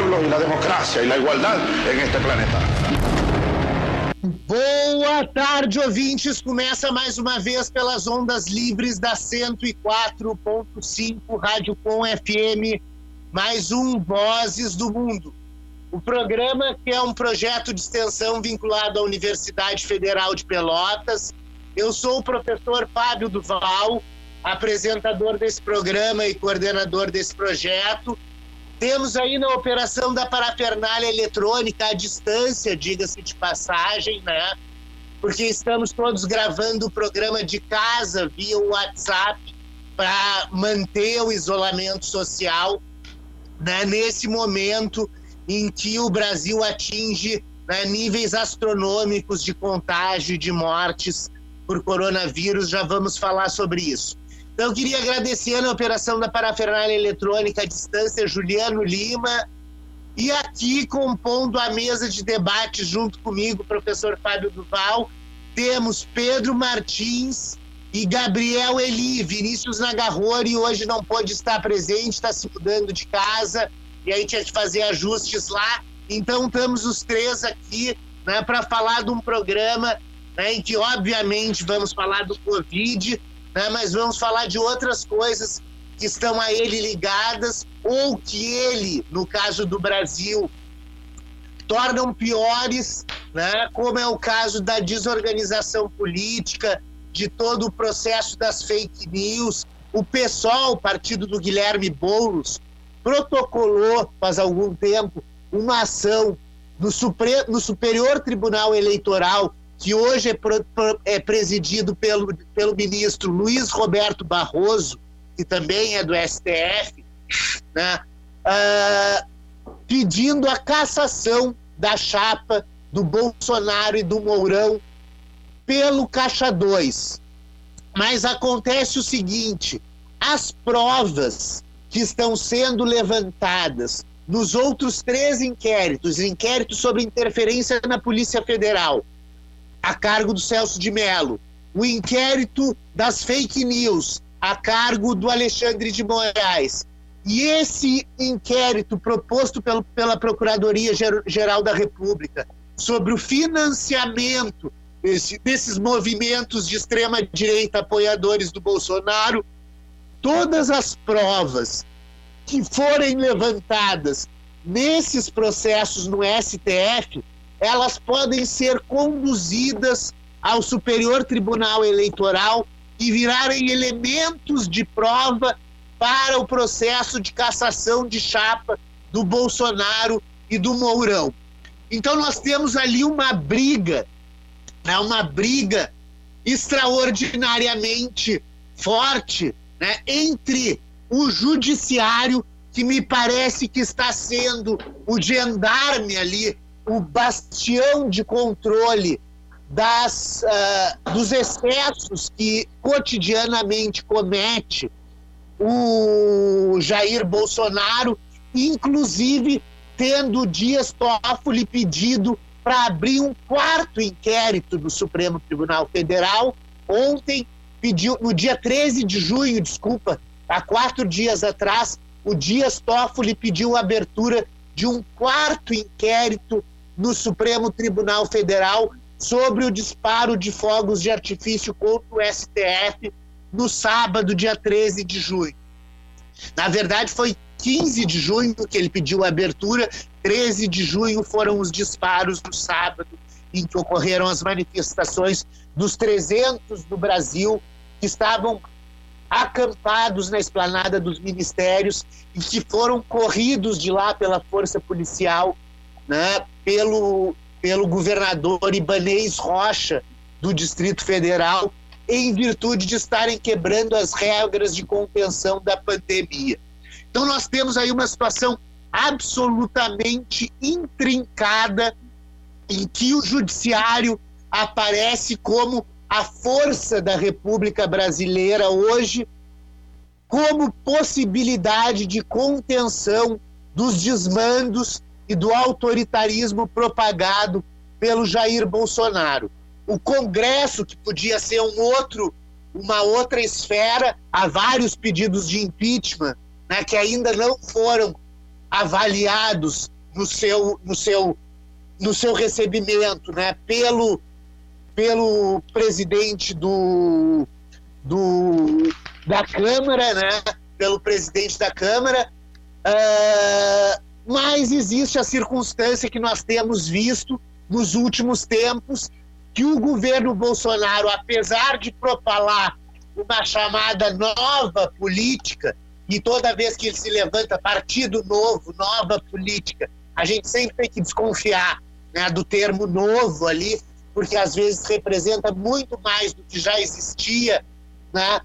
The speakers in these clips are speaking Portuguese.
pueblos y la democracia y la igualdad en este planeta. Boa tarde, ouvintes. Começa mais uma vez pelas ondas livres da 104.5 Rádio Com FM, mais um Vozes do Mundo. O programa que é um projeto de extensão vinculado à Universidade Federal de Pelotas. Eu sou o professor Fábio Duval, apresentador desse programa e coordenador desse projeto. Temos aí na operação da parafernália eletrônica à distância, diga-se de passagem, né? Porque estamos todos gravando o programa de casa via WhatsApp para manter o isolamento social, né? Nesse momento em que o Brasil atinge né, níveis astronômicos de contágio e de mortes por coronavírus, já vamos falar sobre isso. Então, eu queria agradecer na operação da parafernália eletrônica à distância, Juliano Lima, e aqui compondo a mesa de debate junto comigo, professor Fábio Duval, temos Pedro Martins e Gabriel Eli. Vinícius Nagarrori hoje não pôde estar presente, está se mudando de casa, e aí tinha que fazer ajustes lá. Então, estamos os três aqui né, para falar de um programa né, em que, obviamente, vamos falar do Covid, né? mas vamos falar de outras coisas que estão a ele ligadas ou que ele, no caso do Brasil, tornam piores, né? como é o caso da desorganização política, de todo o processo das fake news. O PSOL, o partido do Guilherme Boulos, protocolou faz algum tempo uma ação no, Supre no Superior Tribunal Eleitoral que hoje é, pro, é presidido pelo, pelo ministro Luiz Roberto Barroso, que também é do STF, né, uh, pedindo a cassação da chapa do Bolsonaro e do Mourão pelo Caixa 2. Mas acontece o seguinte: as provas que estão sendo levantadas nos outros três inquéritos inquéritos sobre interferência na Polícia Federal, a cargo do Celso de Mello, o inquérito das fake news, a cargo do Alexandre de Moraes. E esse inquérito proposto pelo, pela Procuradoria-Geral da República sobre o financiamento desse, desses movimentos de extrema-direita apoiadores do Bolsonaro, todas as provas que forem levantadas nesses processos no STF elas podem ser conduzidas ao Superior Tribunal Eleitoral e virarem elementos de prova para o processo de cassação de chapa do Bolsonaro e do Mourão. Então nós temos ali uma briga, né, uma briga extraordinariamente forte né, entre o judiciário, que me parece que está sendo o gendarme ali o bastião de controle das, uh, dos excessos que cotidianamente comete o Jair Bolsonaro, inclusive tendo Dias Toffoli pedido para abrir um quarto inquérito do Supremo Tribunal Federal. Ontem, pediu, no dia 13 de junho, desculpa, há quatro dias atrás, o Dias Toffoli pediu a abertura de um quarto inquérito no Supremo Tribunal Federal sobre o disparo de fogos de artifício contra o STF no sábado, dia 13 de junho. Na verdade, foi 15 de junho que ele pediu a abertura, 13 de junho foram os disparos no sábado, em que ocorreram as manifestações dos 300 do Brasil que estavam acampados na esplanada dos ministérios e que foram corridos de lá pela força policial né, pelo, pelo governador Ibanez Rocha, do Distrito Federal, em virtude de estarem quebrando as regras de contenção da pandemia. Então, nós temos aí uma situação absolutamente intrincada em que o judiciário aparece como a força da República Brasileira hoje, como possibilidade de contenção dos desmandos e do autoritarismo propagado pelo Jair Bolsonaro. O Congresso, que podia ser um outro, uma outra esfera, há vários pedidos de impeachment né, que ainda não foram avaliados no seu, no seu, no seu recebimento, né? Pelo, pelo presidente do, do, da Câmara, né? Pelo presidente da Câmara. Uh, mas existe a circunstância que nós temos visto nos últimos tempos que o governo Bolsonaro, apesar de propalar uma chamada nova política, e toda vez que ele se levanta partido novo, nova política, a gente sempre tem que desconfiar né, do termo novo ali, porque às vezes representa muito mais do que já existia. Né?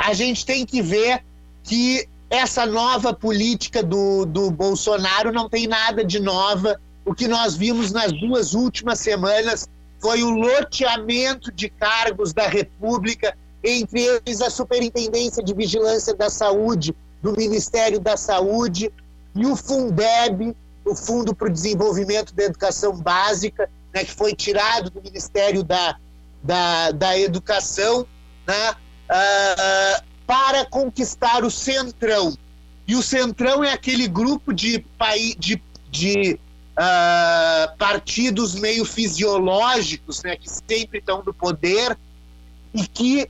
A gente tem que ver que essa nova política do, do Bolsonaro não tem nada de nova. O que nós vimos nas duas últimas semanas foi o loteamento de cargos da República entre eles a Superintendência de Vigilância da Saúde do Ministério da Saúde e o Fundeb, o Fundo para o Desenvolvimento da Educação Básica, né, que foi tirado do Ministério da, da, da Educação, né, uh, para conquistar o Centrão. E o Centrão é aquele grupo de, de, de uh, partidos meio fisiológicos, né, que sempre estão no poder e que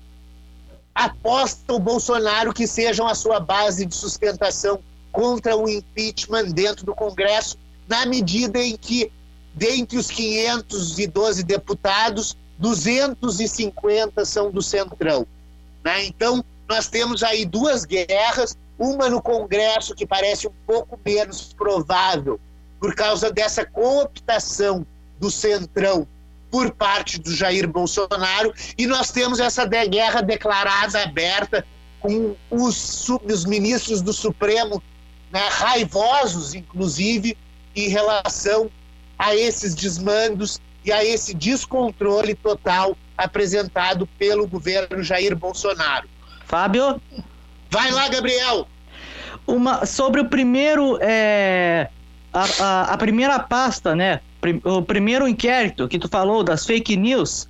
aposta o Bolsonaro que sejam a sua base de sustentação contra o impeachment dentro do Congresso, na medida em que, dentre os 512 deputados, 250 são do Centrão. Né? Então, nós temos aí duas guerras, uma no Congresso que parece um pouco menos provável por causa dessa cooptação do Centrão por parte do Jair Bolsonaro e nós temos essa guerra declarada aberta com os, os ministros do Supremo né, raivosos, inclusive, em relação a esses desmandos e a esse descontrole total apresentado pelo governo Jair Bolsonaro. Fábio? Vai lá, Gabriel! Uma, sobre o primeiro. É, a, a, a primeira pasta, né? o primeiro inquérito que tu falou das fake news,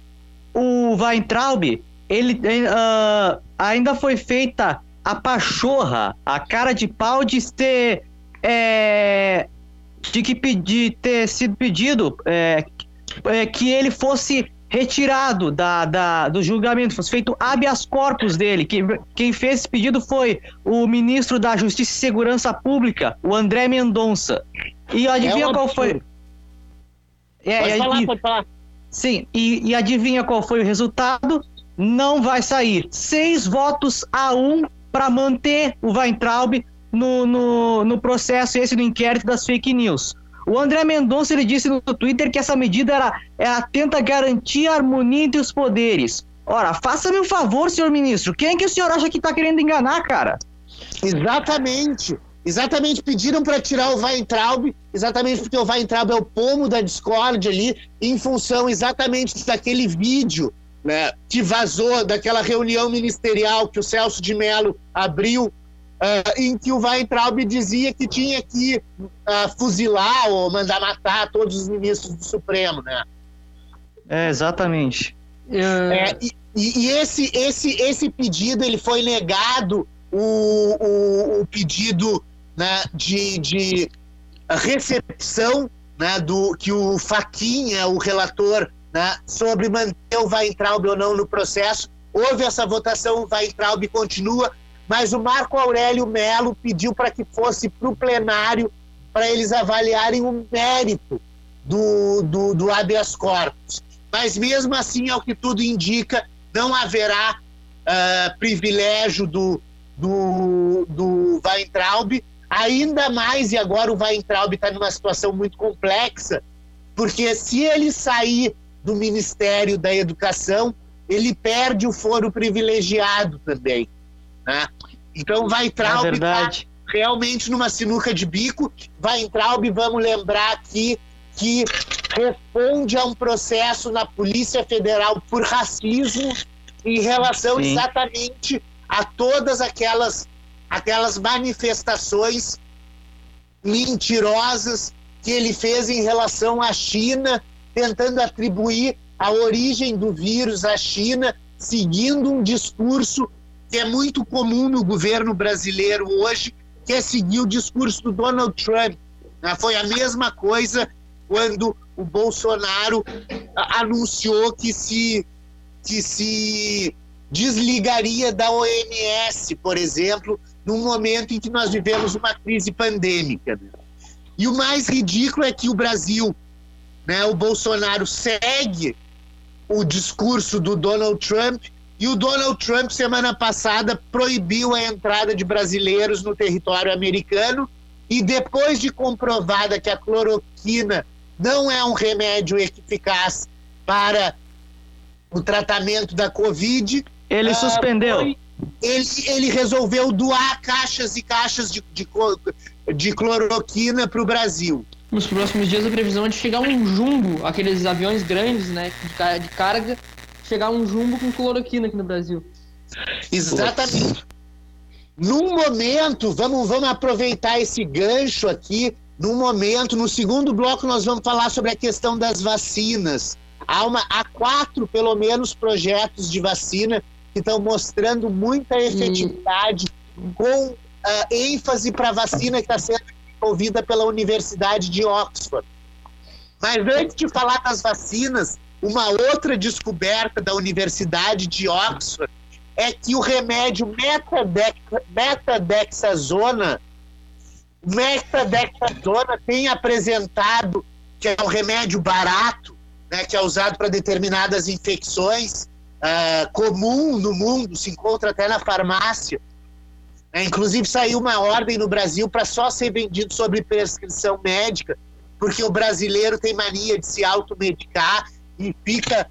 o Weintraub, ele uh, ainda foi feita a pachorra, a cara de pau de ter é, de que pedir ter sido pedido é, é, que ele fosse retirado da, da, do julgamento, fosse feito habeas corpus dele. Quem, quem fez esse pedido foi o ministro da Justiça e Segurança Pública, o André Mendonça. E adivinha é qual foi? É, pode falar, e, pode falar. Sim, e, e adivinha qual foi o resultado? Não vai sair. Seis votos a um para manter o Weintraub no, no, no processo esse do inquérito das fake news. O André Mendonça ele disse no Twitter que essa medida era, era tenta garantir a harmonia entre os poderes. Ora, faça-me um favor, senhor ministro. Quem é que o senhor acha que está querendo enganar, cara? Exatamente. Exatamente, pediram para tirar o Weintraub, exatamente porque o Weintraub é o pomo da Discord ali, em função exatamente daquele vídeo né, que vazou daquela reunião ministerial que o Celso de Mello abriu, uh, em que o Weintraub dizia que tinha que uh, fuzilar ou mandar matar todos os ministros do Supremo, né? É, exatamente. É, e, e esse, esse, esse pedido ele foi negado o, o, o pedido né, de, de recepção né, do que o Faquinha, o relator, né, sobre manter o Weintraub ou não no processo. Houve essa votação, o Weintraub continua, mas o Marco Aurélio Melo pediu para que fosse para o plenário para eles avaliarem o mérito do, do, do habeas corpus. Mas mesmo assim, ao que tudo indica, não haverá uh, privilégio do, do, do Weintraub, Ainda mais, e agora o Weintraub está numa situação muito complexa, porque se ele sair do Ministério da Educação, ele perde o foro privilegiado também. Né? Então, Weintraub está é realmente numa sinuca de bico. Weintraub, vamos lembrar aqui, que responde a um processo na Polícia Federal por racismo em relação Sim. exatamente a todas aquelas aquelas manifestações mentirosas que ele fez em relação à China, tentando atribuir a origem do vírus à China, seguindo um discurso que é muito comum no governo brasileiro hoje, quer seguir o discurso do Donald Trump. Né? Foi a mesma coisa quando o Bolsonaro anunciou que se, que se desligaria da OMS, por exemplo, num momento em que nós vivemos uma crise pandêmica. Né? E o mais ridículo é que o Brasil, né, o Bolsonaro segue o discurso do Donald Trump e o Donald Trump, semana passada, proibiu a entrada de brasileiros no território americano e depois de comprovada que a cloroquina não é um remédio eficaz para o tratamento da Covid. Ele uh, suspendeu. Foi, ele, ele resolveu doar caixas e caixas de, de, de cloroquina para o Brasil. Nos próximos dias a previsão é de chegar um jumbo, aqueles aviões grandes, né, de carga, chegar um jumbo com cloroquina aqui no Brasil. Exatamente. Num momento, vamos, vamos aproveitar esse gancho aqui no momento, no segundo bloco, nós vamos falar sobre a questão das vacinas. Há, uma, há quatro, pelo menos, projetos de vacina que estão mostrando muita efetividade, hum. com uh, ênfase para a vacina que está sendo desenvolvida pela Universidade de Oxford. Mas antes de falar das vacinas, uma outra descoberta da Universidade de Oxford é que o remédio metadex metadexazona Mexadexazona tem apresentado que é um remédio barato, né, que é usado para determinadas infecções, uh, comum no mundo, se encontra até na farmácia. É, inclusive saiu uma ordem no Brasil para só ser vendido sob prescrição médica, porque o brasileiro tem mania de se automedicar e fica,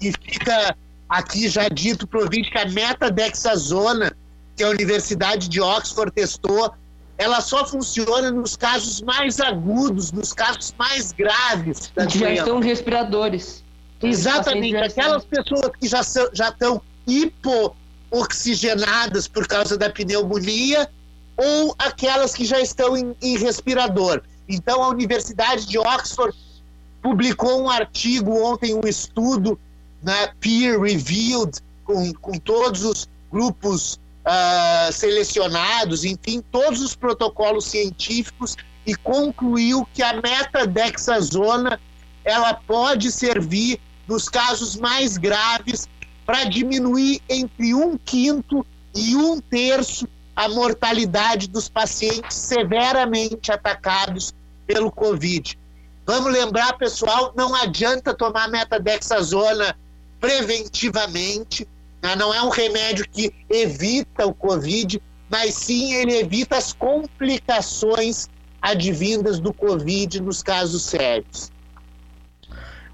e fica aqui já dito para o que a metadexazona, que a Universidade de Oxford testou, ela só funciona nos casos mais agudos, nos casos mais graves. Da que já estão respiradores. Exatamente, aquelas pessoas que já, são, já estão hipooxigenadas por causa da pneumonia ou aquelas que já estão em, em respirador. Então, a Universidade de Oxford publicou um artigo ontem, um estudo né, peer-reviewed, com, com todos os grupos uh, selecionados, enfim, todos os protocolos científicos e concluiu que a metadexazona ela pode servir nos casos mais graves para diminuir entre um quinto e um terço a mortalidade dos pacientes severamente atacados pelo Covid. Vamos lembrar, pessoal, não adianta tomar metadexazona preventivamente, né? Não é um remédio que evita o Covid, mas sim ele evita as complicações advindas do Covid nos casos sérios.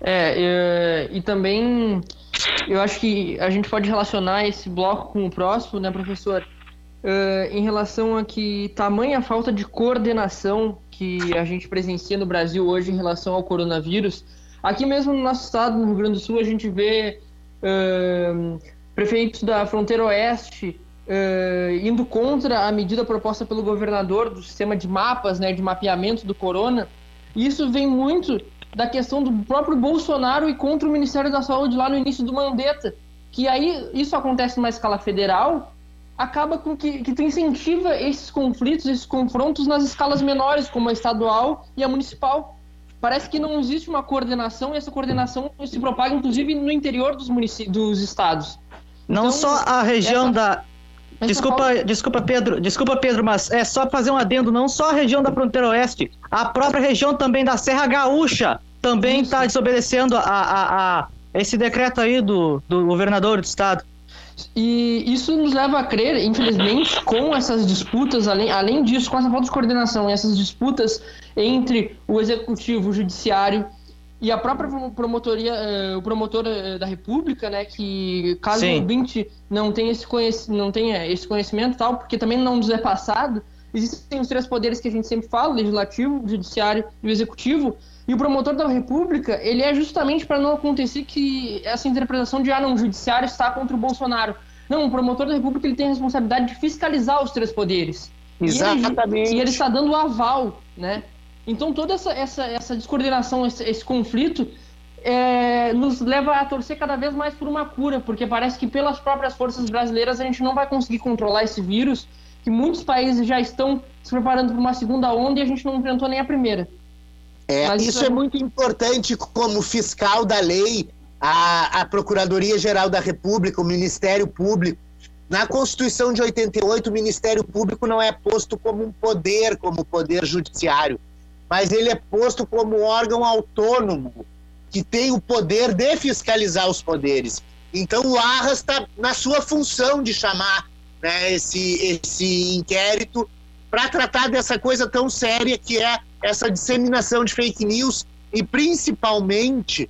É, e, e também eu acho que a gente pode relacionar esse bloco com o próximo, né, professor? Uh, em relação a que tamanha falta de coordenação que a gente presencia no Brasil hoje em relação ao coronavírus. Aqui mesmo no nosso estado, no Rio Grande do Sul, a gente vê uh, prefeitos da fronteira oeste uh, indo contra a medida proposta pelo governador do sistema de mapas, né, de mapeamento do corona. Isso vem muito da questão do próprio Bolsonaro e contra o Ministério da Saúde lá no início do Mandetta, que aí isso acontece numa escala federal, acaba com que, que incentiva esses conflitos, esses confrontos nas escalas menores, como a estadual e a municipal. Parece que não existe uma coordenação e essa coordenação se propaga inclusive no interior dos, dos estados. Não então, só a região essa... da. Desculpa, desculpa, Pedro, desculpa, Pedro, mas é só fazer um adendo, não só a região da fronteira oeste, a própria região também da Serra Gaúcha também está desobedecendo a, a, a, esse decreto aí do, do governador do estado. E isso nos leva a crer, infelizmente, com essas disputas, além, além disso, com essa falta de coordenação e essas disputas entre o executivo, o judiciário e a própria promotoria, uh, o promotor uh, da República, né, que caso Sim. o ouvinte não tenha esse, conhec não tenha esse conhecimento tal, porque também não nos é passado, existem os três poderes que a gente sempre fala, o legislativo, o judiciário e o executivo, e o promotor da República, ele é justamente para não acontecer que essa interpretação de, ah, não, o judiciário está contra o Bolsonaro. Não, o promotor da República ele tem a responsabilidade de fiscalizar os três poderes. Exatamente. E ele, e ele está dando o aval, né? Então toda essa, essa, essa descoordenação, esse, esse conflito, é, nos leva a torcer cada vez mais por uma cura, porque parece que pelas próprias forças brasileiras a gente não vai conseguir controlar esse vírus, que muitos países já estão se preparando para uma segunda onda e a gente não enfrentou nem a primeira. É, Mas isso, isso é muito importante como fiscal da lei, a, a Procuradoria-Geral da República, o Ministério Público. Na Constituição de 88, o Ministério Público não é posto como um poder, como poder judiciário, mas ele é posto como órgão autônomo, que tem o poder de fiscalizar os poderes. Então o Arras está na sua função de chamar né, esse, esse inquérito para tratar dessa coisa tão séria que é essa disseminação de fake news e principalmente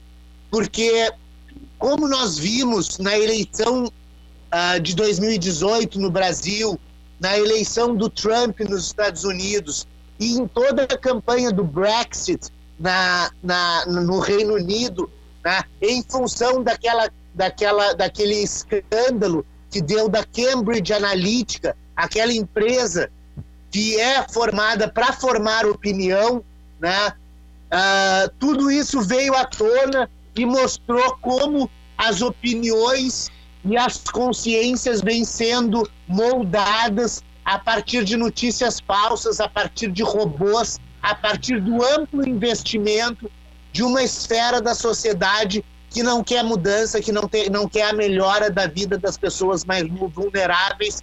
porque, como nós vimos na eleição uh, de 2018 no Brasil, na eleição do Trump nos Estados Unidos e em toda a campanha do Brexit na, na, no Reino Unido, né, em função daquela, daquela, daquele escândalo que deu da Cambridge Analytica, aquela empresa que é formada para formar opinião, né? Uh, tudo isso veio à tona e mostrou como as opiniões e as consciências vêm sendo moldadas a partir de notícias falsas, a partir de robôs, a partir do amplo investimento de uma esfera da sociedade que não quer mudança, que não, tem, não quer a melhora da vida das pessoas mais vulneráveis,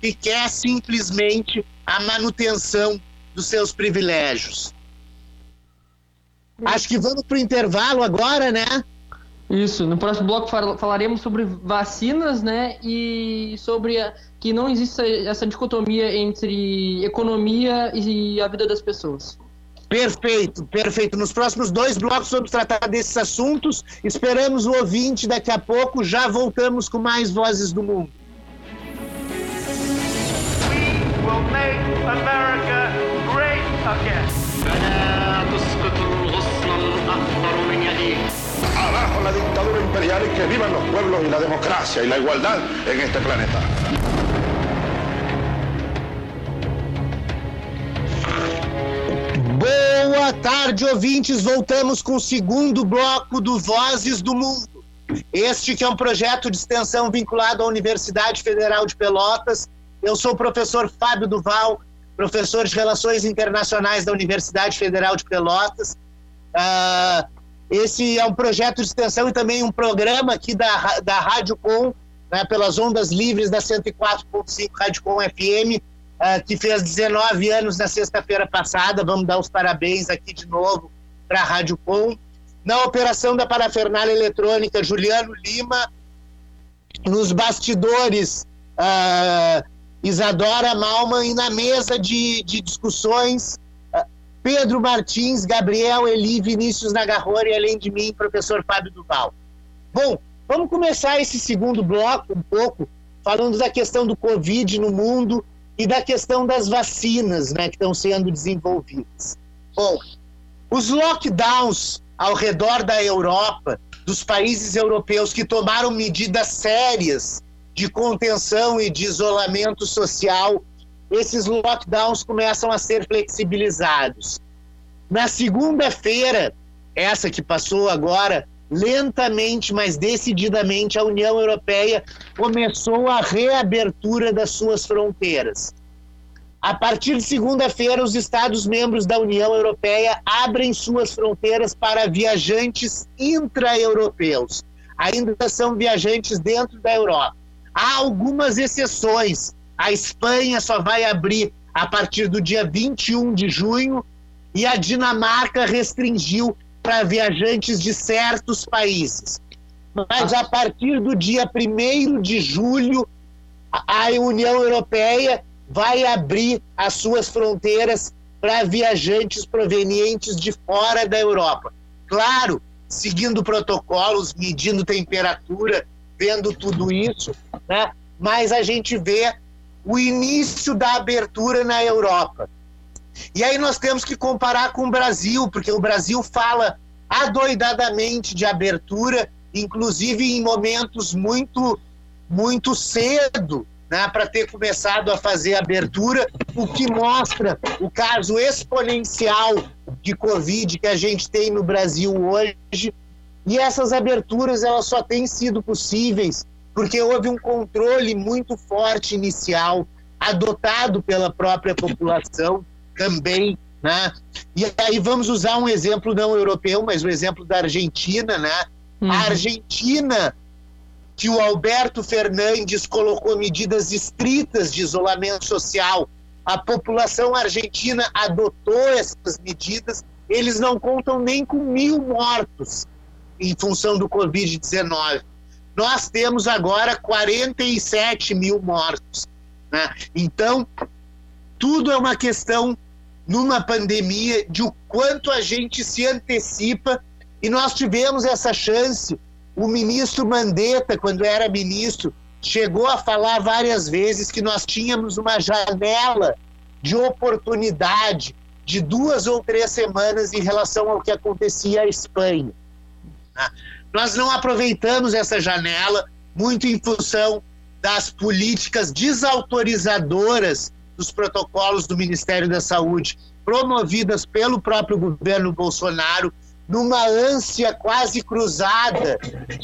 que quer simplesmente a manutenção dos seus privilégios. Acho que vamos para o intervalo agora, né? Isso, no próximo bloco falaremos sobre vacinas, né? E sobre a, que não existe essa dicotomia entre economia e a vida das pessoas. Perfeito, perfeito. Nos próximos dois blocos vamos tratar desses assuntos. Esperamos o ouvinte daqui a pouco. Já voltamos com mais Vozes do Mundo. Will make America great again. Abajo la dictadura imperial y que vivan los pueblos y la democracia y la igualdad en este planeta. Boa tarde, ouvintes. Voltamos com o segundo bloco do Vozes do Mundo. Este que é um projeto de extensão vinculado à Universidade Federal de Pelotas. Eu sou o professor Fábio Duval, professor de Relações Internacionais da Universidade Federal de Pelotas. Uh, esse é um projeto de extensão e também um programa aqui da, da Rádio Com, né, pelas ondas livres da 104.5 Rádio Com FM, uh, que fez 19 anos na sexta-feira passada. Vamos dar os parabéns aqui de novo para a Rádio Com. Na operação da parafernália eletrônica, Juliano Lima. Nos bastidores, uh, Isadora Malman. E na mesa de, de discussões, uh, Pedro Martins, Gabriel Eli, Vinícius Nagarrori e, além de mim, professor Fábio Duval. Bom, vamos começar esse segundo bloco um pouco falando da questão do Covid no mundo e da questão das vacinas né, que estão sendo desenvolvidas. Bom, os lockdowns ao redor da Europa, dos países europeus que tomaram medidas sérias de contenção e de isolamento social, esses lockdowns começam a ser flexibilizados. Na segunda-feira, essa que passou agora, lentamente, mas decididamente, a União Europeia começou a reabertura das suas fronteiras. A partir de segunda-feira, os Estados-membros da União Europeia abrem suas fronteiras para viajantes intra-europeus. Ainda são viajantes dentro da Europa. Há algumas exceções. A Espanha só vai abrir a partir do dia 21 de junho e a Dinamarca restringiu para viajantes de certos países. Mas a partir do dia 1 de julho, a União Europeia vai abrir as suas fronteiras para viajantes provenientes de fora da Europa. Claro, seguindo protocolos, medindo temperatura, vendo tudo isso, né? mas a gente vê o início da abertura na Europa. E aí nós temos que comparar com o Brasil, porque o Brasil fala adoidadamente de abertura, inclusive em momentos muito, muito cedo, né, para ter começado a fazer abertura, o que mostra o caso exponencial de Covid que a gente tem no Brasil hoje. E essas aberturas elas só têm sido possíveis porque houve um controle muito forte inicial adotado pela própria população também, né? E aí vamos usar um exemplo não europeu, mas o exemplo da Argentina, né? Uhum. A Argentina, que o Alberto Fernandes colocou medidas estritas de isolamento social, a população argentina adotou essas medidas, eles não contam nem com mil mortos em função do Covid-19. Nós temos agora 47 mil mortos. Né? Então, tudo é uma questão, numa pandemia, de o quanto a gente se antecipa, e nós tivemos essa chance. O ministro Mandetta, quando era ministro, chegou a falar várias vezes que nós tínhamos uma janela de oportunidade de duas ou três semanas em relação ao que acontecia à Espanha. Né? Nós não aproveitamos essa janela, muito em função das políticas desautorizadoras dos protocolos do Ministério da Saúde, promovidas pelo próprio governo Bolsonaro, numa ânsia quase cruzada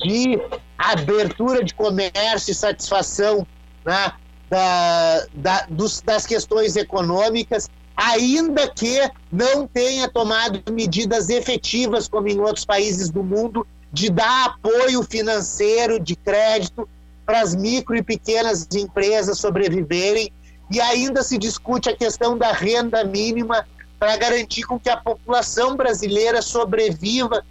de abertura de comércio e satisfação né, da, da, dos, das questões econômicas, ainda que não tenha tomado medidas efetivas, como em outros países do mundo, de dar apoio financeiro, de crédito para as micro e pequenas empresas sobreviverem. E ainda se discute a questão da renda mínima para garantir com que a população brasileira sobreviva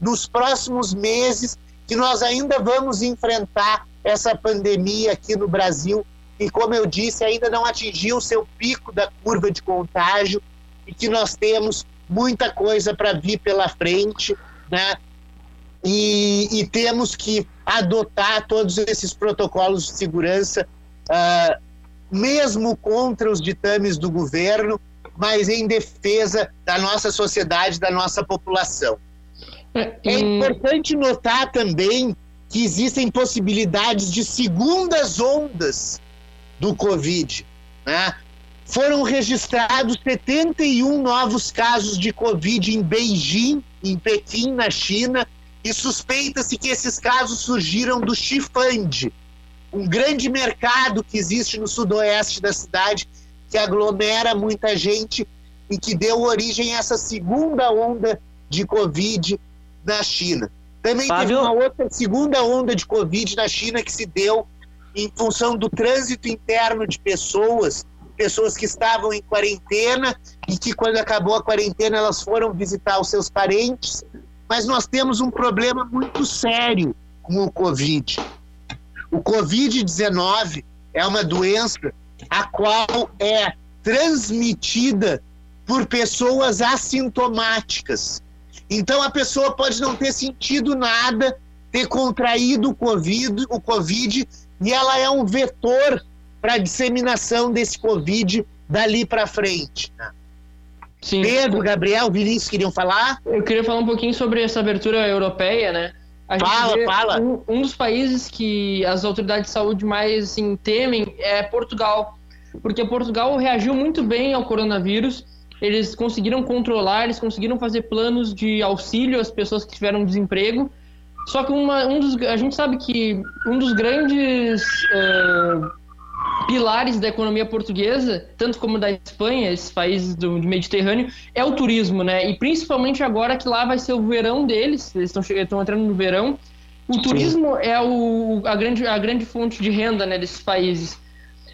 nos próximos meses que nós ainda vamos enfrentar essa pandemia aqui no Brasil e como eu disse ainda não atingiu o seu pico da curva de contágio e que nós temos muita coisa para vir pela frente, né? E, e, temos que adotar todos esses protocolos de segurança, uh, mesmo contra os ditames do governo, mas em defesa da nossa sociedade, da nossa população. É, é importante notar também que existem possibilidades de segundas ondas do Covid. Né? Foram registrados 71 novos casos de Covid em Beijing, em Pequim, na China, e suspeita-se que esses casos surgiram do Chifande, um grande mercado que existe no sudoeste da cidade, que aglomera muita gente e que deu origem a essa segunda onda de Covid na China. Também Fábio... teve uma outra segunda onda de Covid na China que se deu em função do trânsito interno de pessoas, pessoas que estavam em quarentena e que, quando acabou a quarentena, elas foram visitar os seus parentes mas nós temos um problema muito sério com o Covid. O Covid-19 é uma doença a qual é transmitida por pessoas assintomáticas. Então a pessoa pode não ter sentido nada, ter contraído o COVID, o COVID e ela é um vetor para a disseminação desse COVID dali para frente. Né? Sim. Pedro, Gabriel, Vinícius queriam falar? Eu queria falar um pouquinho sobre essa abertura europeia, né? A fala, fala. Um, um, dos países que as autoridades de saúde mais assim, temem é Portugal. Porque Portugal reagiu muito bem ao coronavírus. Eles conseguiram controlar, eles conseguiram fazer planos de auxílio às pessoas que tiveram desemprego. Só que uma, um dos, a gente sabe que um dos grandes uh, pilares da economia portuguesa, tanto como da Espanha, esses países do, do, Mediterrâneo, é o turismo, né? E principalmente agora que lá vai ser o verão deles, eles estão entrando no verão. O turismo é o, a, grande, a grande fonte de renda né, desses países.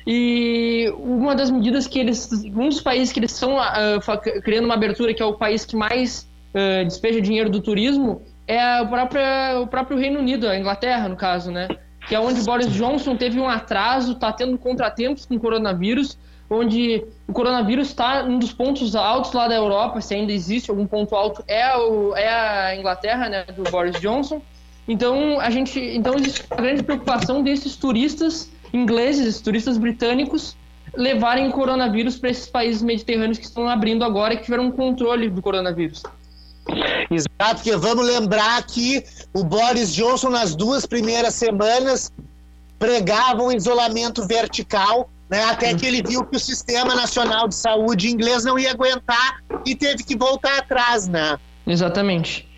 E uma das medidas que eles. Um dos países que eles estão uh, criando uma abertura, que é o país que mais uh, despeja dinheiro do turismo, é o próprio, o próprio Reino Unido, a Inglaterra, no caso, né? que é onde Boris Johnson teve um atraso, está tendo contratempos com o coronavírus, onde o coronavírus está um dos pontos altos lá da Europa, se ainda existe algum ponto alto, é, o, é a Inglaterra, né, do Boris Johnson. Então, a gente, então existe uma grande preocupação desses turistas ingleses, turistas britânicos, levarem coronavírus para esses países mediterrâneos que estão abrindo agora e que tiveram um controle do coronavírus. Exato, porque vamos lembrar que o Boris Johnson, nas duas primeiras semanas, pregava um isolamento vertical, né, até que ele viu que o Sistema Nacional de Saúde inglês não ia aguentar e teve que voltar atrás, né? Exatamente.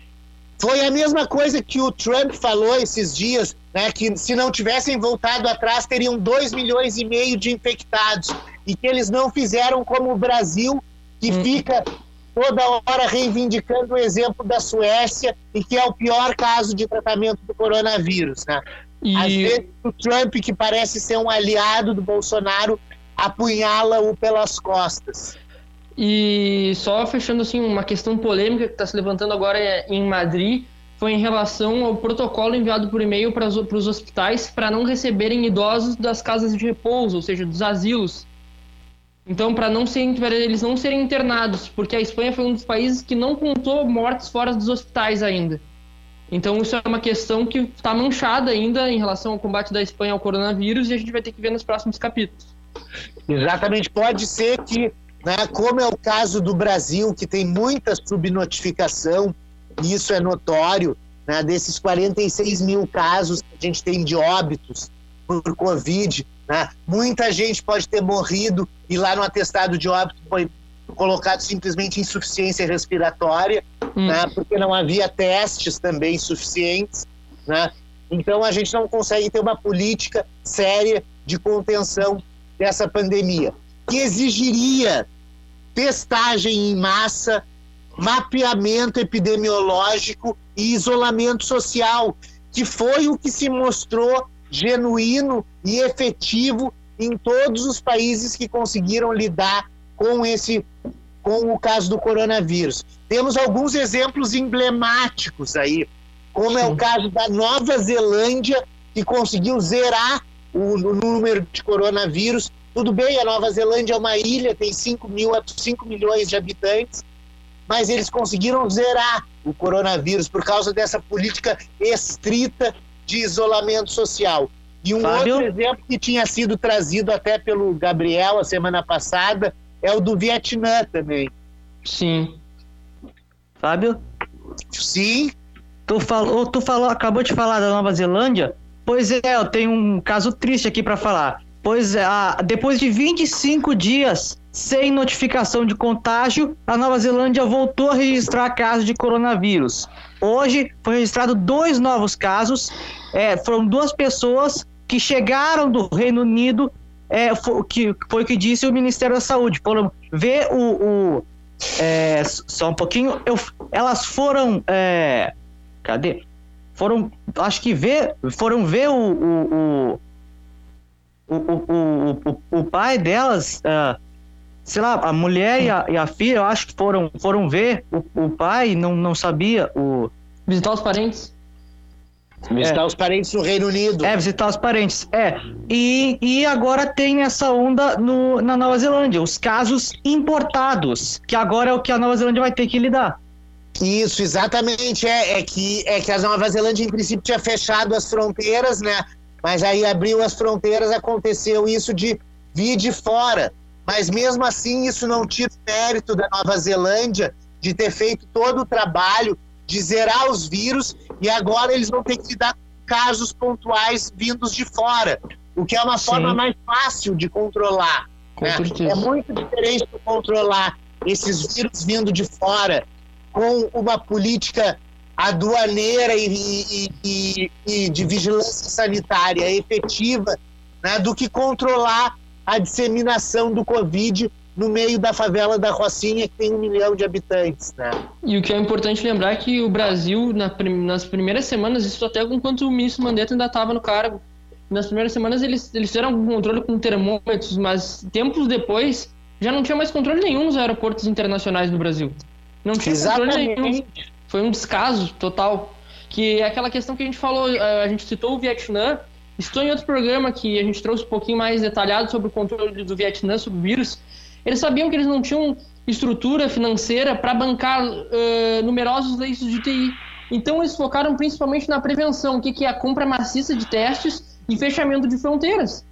Foi a mesma coisa que o Trump falou esses dias, né, que se não tivessem voltado atrás teriam 2 milhões e meio de infectados e que eles não fizeram como o Brasil, que hum. fica toda hora reivindicando o exemplo da Suécia e que é o pior caso de tratamento do coronavírus, né? E... Às vezes o Trump, que parece ser um aliado do Bolsonaro, apunhala-o pelas costas. E só fechando assim, uma questão polêmica que está se levantando agora em Madrid foi em relação ao protocolo enviado por e-mail para os hospitais para não receberem idosos das casas de repouso, ou seja, dos asilos. Então, para não serem, eles não serem internados, porque a Espanha foi um dos países que não contou mortes fora dos hospitais ainda. Então, isso é uma questão que está manchada ainda em relação ao combate da Espanha ao coronavírus e a gente vai ter que ver nos próximos capítulos. Exatamente. Pode ser que né? Como é o caso do Brasil, que tem muita subnotificação, isso é notório, né? desses 46 mil casos que a gente tem de óbitos por Covid, né? muita gente pode ter morrido e lá no atestado de óbito foi colocado simplesmente insuficiência respiratória, hum. né? porque não havia testes também suficientes. Né? Então a gente não consegue ter uma política séria de contenção dessa pandemia, que exigiria testagem em massa, mapeamento epidemiológico e isolamento social, que foi o que se mostrou genuíno e efetivo em todos os países que conseguiram lidar com esse com o caso do coronavírus. Temos alguns exemplos emblemáticos aí, como é o caso da Nova Zelândia, que conseguiu zerar o, o número de coronavírus tudo bem, a Nova Zelândia é uma ilha, tem 5, mil, 5 milhões de habitantes, mas eles conseguiram zerar o coronavírus por causa dessa política estrita de isolamento social. E um Fábio? outro exemplo que tinha sido trazido até pelo Gabriel a semana passada é o do Vietnã também. Sim. Fábio? Sim. Tu falou, tu falou, acabou de falar da Nova Zelândia? Pois é, eu tenho um caso triste aqui para falar. Pois é, depois de 25 dias sem notificação de contágio, a Nova Zelândia voltou a registrar casos de coronavírus. Hoje foi registrado dois novos casos. É, foram duas pessoas que chegaram do Reino Unido, é, foi, que foi o que disse o Ministério da Saúde. Foram ver o. o é, só um pouquinho. Eu, elas foram. É, cadê? Foram. Acho que ver. Foram ver o, o, o o, o, o, o pai delas, uh, sei lá, a mulher e a, e a, filha, eu acho que foram, foram ver o, o pai não, não sabia o. Visitar os parentes? Visitar é. os parentes no Reino Unido. É, visitar os parentes. É. E, e agora tem essa onda no, na Nova Zelândia, os casos importados, que agora é o que a Nova Zelândia vai ter que lidar. Isso, exatamente. É, é, que, é que a Nova Zelândia, em princípio, tinha fechado as fronteiras, né? Mas aí abriu as fronteiras, aconteceu isso de vir de fora. Mas mesmo assim, isso não tira o mérito da Nova Zelândia de ter feito todo o trabalho de zerar os vírus e agora eles vão ter que lidar com casos pontuais vindos de fora, o que é uma Sim. forma mais fácil de controlar. Né? É muito diferente de controlar esses vírus vindo de fora com uma política aduaneira e, e, e, e de vigilância sanitária efetiva né, do que controlar a disseminação do Covid no meio da favela da Rocinha, que tem um milhão de habitantes. Né? E o que é importante lembrar é que o Brasil, na, nas primeiras semanas, isso até enquanto o ministro Mandetta ainda estava no cargo, nas primeiras semanas eles, eles fizeram algum controle com termômetros, mas tempos depois já não tinha mais controle nenhum nos aeroportos internacionais do Brasil. Não tinha Exatamente. controle nenhum foi um descaso total. Que é aquela questão que a gente falou, a gente citou o Vietnã, estou em outro programa que a gente trouxe um pouquinho mais detalhado sobre o controle do Vietnã sobre o vírus. Eles sabiam que eles não tinham estrutura financeira para bancar uh, numerosos leitos de UTI. Então eles focaram principalmente na prevenção, o que, que é a compra maciça de testes e fechamento de fronteiras.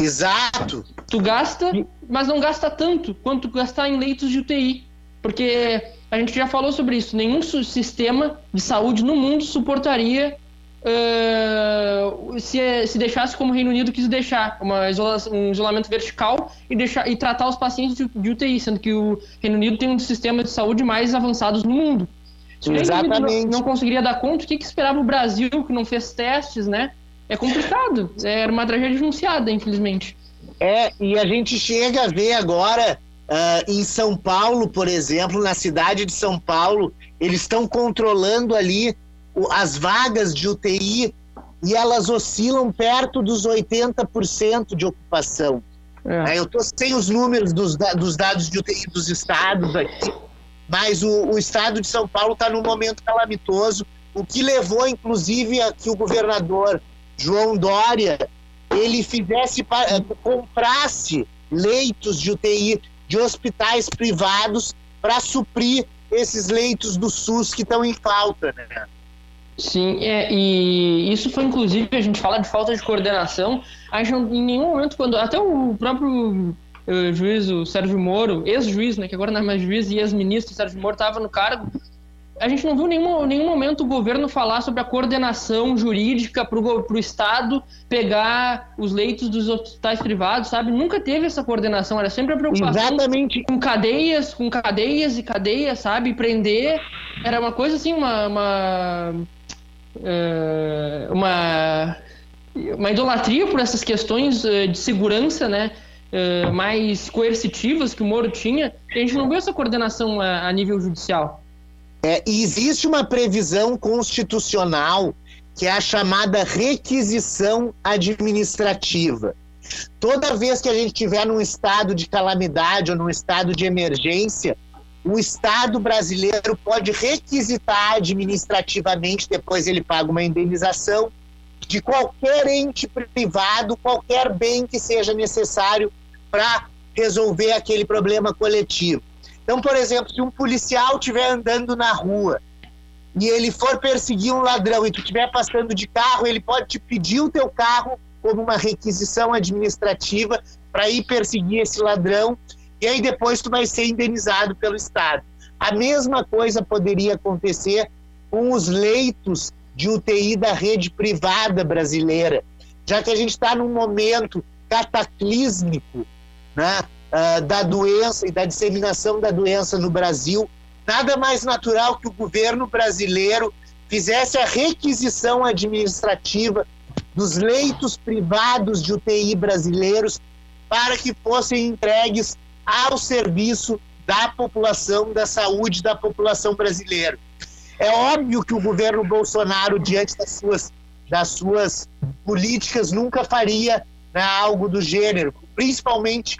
Exato. Tu gasta, mas não gasta tanto quanto gastar em leitos de UTI. Porque a gente já falou sobre isso. Nenhum sistema de saúde no mundo suportaria uh, se, se deixasse como o Reino Unido quis deixar, uma isolação, um isolamento vertical e, deixar, e tratar os pacientes de, de UTI, sendo que o Reino Unido tem um dos sistemas de saúde mais avançados no mundo. Se Exatamente. Não, não conseguiria dar conta, o que, que esperava o Brasil, que não fez testes, né? É complicado. Era uma tragédia anunciada, infelizmente. É, e a gente chega a ver agora uh, em São Paulo, por exemplo, na cidade de São Paulo, eles estão controlando ali o, as vagas de UTI e elas oscilam perto dos 80% de ocupação. É. Eu estou sem os números dos, dos dados de UTI dos estados aqui, mas o, o estado de São Paulo está num momento calamitoso, o que levou, inclusive, a que o governador João Dória ele fizesse eh, comprasse leitos de UTI de hospitais privados para suprir esses leitos do SUS que estão em falta, né? Sim, é, e isso foi inclusive, a gente fala de falta de coordenação, a gente em nenhum momento, quando até o próprio uh, juiz, o Sérgio Moro, ex-juiz, né, que agora não é mais juiz, e ex-ministro Sérgio Moro estava no cargo, a gente não viu nenhum, nenhum momento o governo falar sobre a coordenação jurídica para o Estado pegar os leitos dos hospitais privados, sabe? Nunca teve essa coordenação, era sempre a preocupação Exatamente. com cadeias, com cadeias e cadeias, sabe? Prender, era uma coisa assim, uma... uma é, uma, uma idolatria por essas questões é, de segurança, né? É, mais coercitivas que o Moro tinha, a gente não viu essa coordenação a, a nível judicial. É, existe uma previsão constitucional que é a chamada requisição administrativa. Toda vez que a gente tiver num estado de calamidade ou num estado de emergência, o Estado brasileiro pode requisitar administrativamente, depois ele paga uma indenização, de qualquer ente privado, qualquer bem que seja necessário para resolver aquele problema coletivo. Então, por exemplo, se um policial estiver andando na rua e ele for perseguir um ladrão e tu estiver passando de carro, ele pode te pedir o teu carro como uma requisição administrativa para ir perseguir esse ladrão e aí depois tu vai ser indenizado pelo Estado. A mesma coisa poderia acontecer com os leitos de UTI da rede privada brasileira, já que a gente está num momento cataclísmico, né? uh, da doença e da disseminação da doença no Brasil, nada mais natural que o governo brasileiro fizesse a requisição administrativa dos leitos privados de UTI brasileiros para que fossem entregues ao serviço da população, da saúde da população brasileira. É óbvio que o governo Bolsonaro, diante das suas, das suas políticas, nunca faria né, algo do gênero, principalmente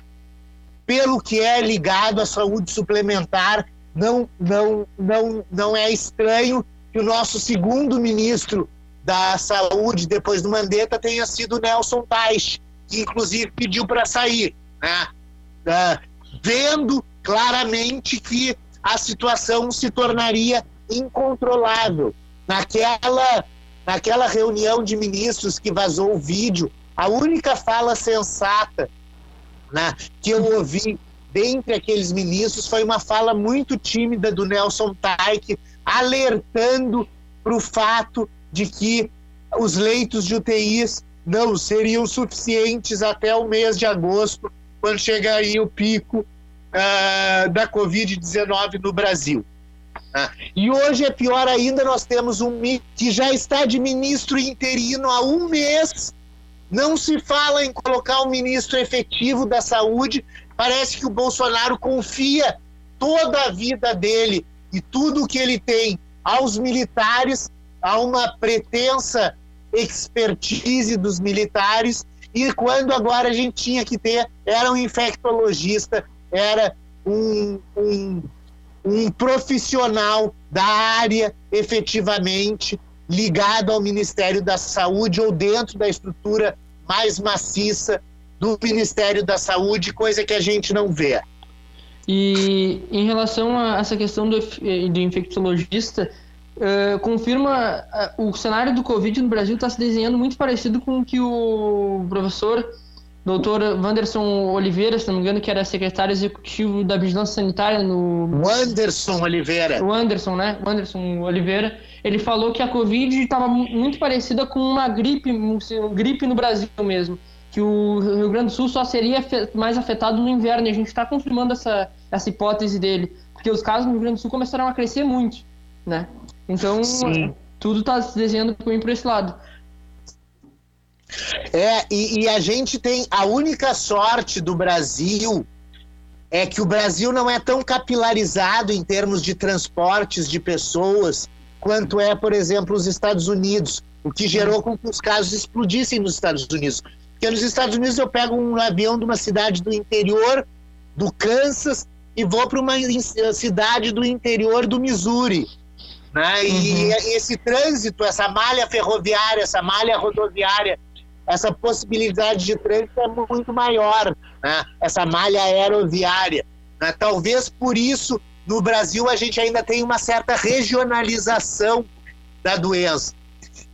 pelo que é ligado à saúde suplementar, não, não, não, não é estranho que o nosso segundo ministro da Saúde, depois do Mandetta, tenha sido Nelson Tais, que inclusive pediu para sair, né? Uh, vendo claramente que a situação se tornaria incontrolável. Naquela, naquela reunião de ministros que vazou o vídeo, a única fala sensata né, que eu ouvi dentre aqueles ministros foi uma fala muito tímida do Nelson Taik, alertando para o fato de que os leitos de UTIs não seriam suficientes até o mês de agosto, quando chegaria o pico uh, da Covid-19 no Brasil. Uh, e hoje é pior ainda, nós temos um que já está de ministro interino há um mês não se fala em colocar um ministro efetivo da saúde. Parece que o Bolsonaro confia toda a vida dele e tudo o que ele tem aos militares, a uma pretensa expertise dos militares. E quando agora a gente tinha que ter, era um infectologista, era um, um, um profissional da área efetivamente ligado ao Ministério da Saúde ou dentro da estrutura mais maciça do Ministério da Saúde, coisa que a gente não vê. E em relação a essa questão do, do infectologista, uh, confirma uh, o cenário do Covid no Brasil está se desenhando muito parecido com o que o professor doutor Wanderson Oliveira, se não me engano, que era secretário executivo da Vigilância Sanitária no... Wanderson Oliveira. O Anderson, né? O Anderson Oliveira ele falou que a Covid estava muito parecida com uma gripe, um, gripe no Brasil mesmo. Que o Rio Grande do Sul só seria mais afetado no inverno. E a gente está confirmando essa, essa hipótese dele. Porque os casos no Rio Grande do Sul começaram a crescer muito. né? Então, Sim. tudo está se desenhando para esse lado. É, e, e a gente tem a única sorte do Brasil é que o Brasil não é tão capilarizado em termos de transportes de pessoas quanto é, por exemplo, os Estados Unidos, o que gerou com que os casos explodissem nos Estados Unidos. Porque nos Estados Unidos eu pego um avião de uma cidade do interior do Kansas e vou para uma cidade do interior do Missouri. Né? E Uhum. esse trânsito, essa malha ferroviária, essa malha rodoviária, essa possibilidade de trânsito é muito maior, né? essa malha aeroviária. né? Talvez por isso, no Brasil, a gente ainda tem uma certa regionalização da doença.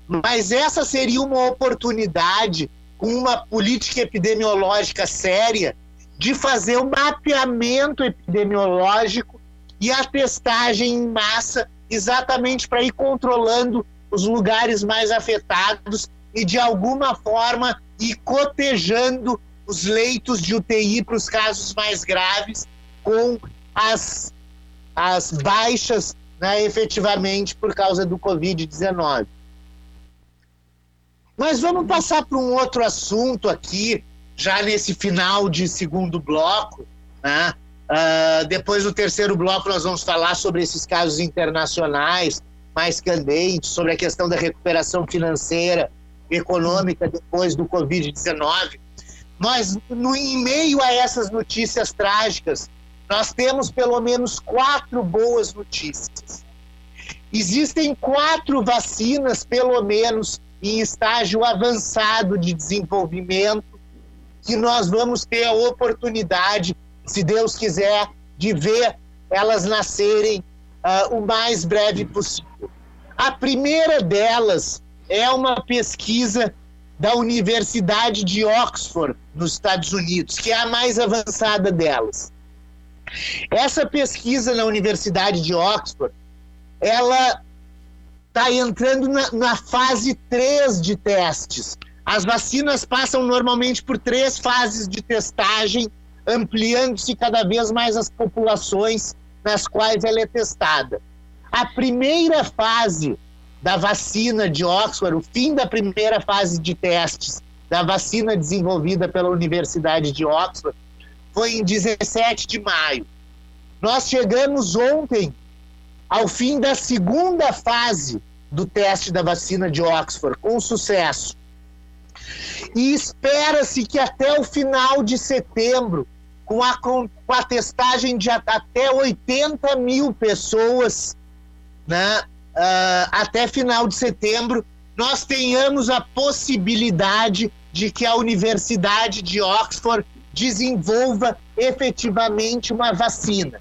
Mas essa seria uma oportunidade, com uma política epidemiológica séria, de fazer o mapeamento epidemiológico e a testagem em massa, exatamente para ir controlando os lugares mais afetados e, de alguma forma, ir cotejando os leitos de UTI para os casos mais graves com as, as baixas né, efetivamente por causa do Covid-19. Mas vamos passar para um outro assunto aqui, já nesse final de segundo bloco. Né? Uh, depois do terceiro bloco, nós vamos falar sobre esses casos internacionais mais candentes, sobre a questão da recuperação financeira, econômica depois do Covid-19. Mas, no, em meio a essas notícias trágicas, nós temos pelo menos quatro boas notícias. Existem quatro vacinas, pelo menos, em estágio avançado de desenvolvimento, que nós vamos ter a oportunidade, se Deus quiser, de ver elas nascerem uh, o mais breve possível. A primeira delas é uma pesquisa da Universidade de Oxford, nos Estados Unidos, que é a mais avançada delas. Essa pesquisa na Universidade de Oxford, ela está entrando na, na, fase 3 de testes. As vacinas passam normalmente por três fases de testagem, ampliando-se cada vez mais as populações nas quais ela é testada. A primeira fase da vacina de Oxford, o fim da primeira fase de testes da vacina desenvolvida pela Universidade de Oxford, foi em 17 de maio. Nós chegamos ontem ao fim da segunda fase do teste da vacina de Oxford, com sucesso. E espera-se que até o final de setembro, com a, com a testagem de até 80 mil pessoas, né, uh, até final de setembro, nós tenhamos a possibilidade de que a Universidade de Oxford desenvolva efetivamente uma vacina.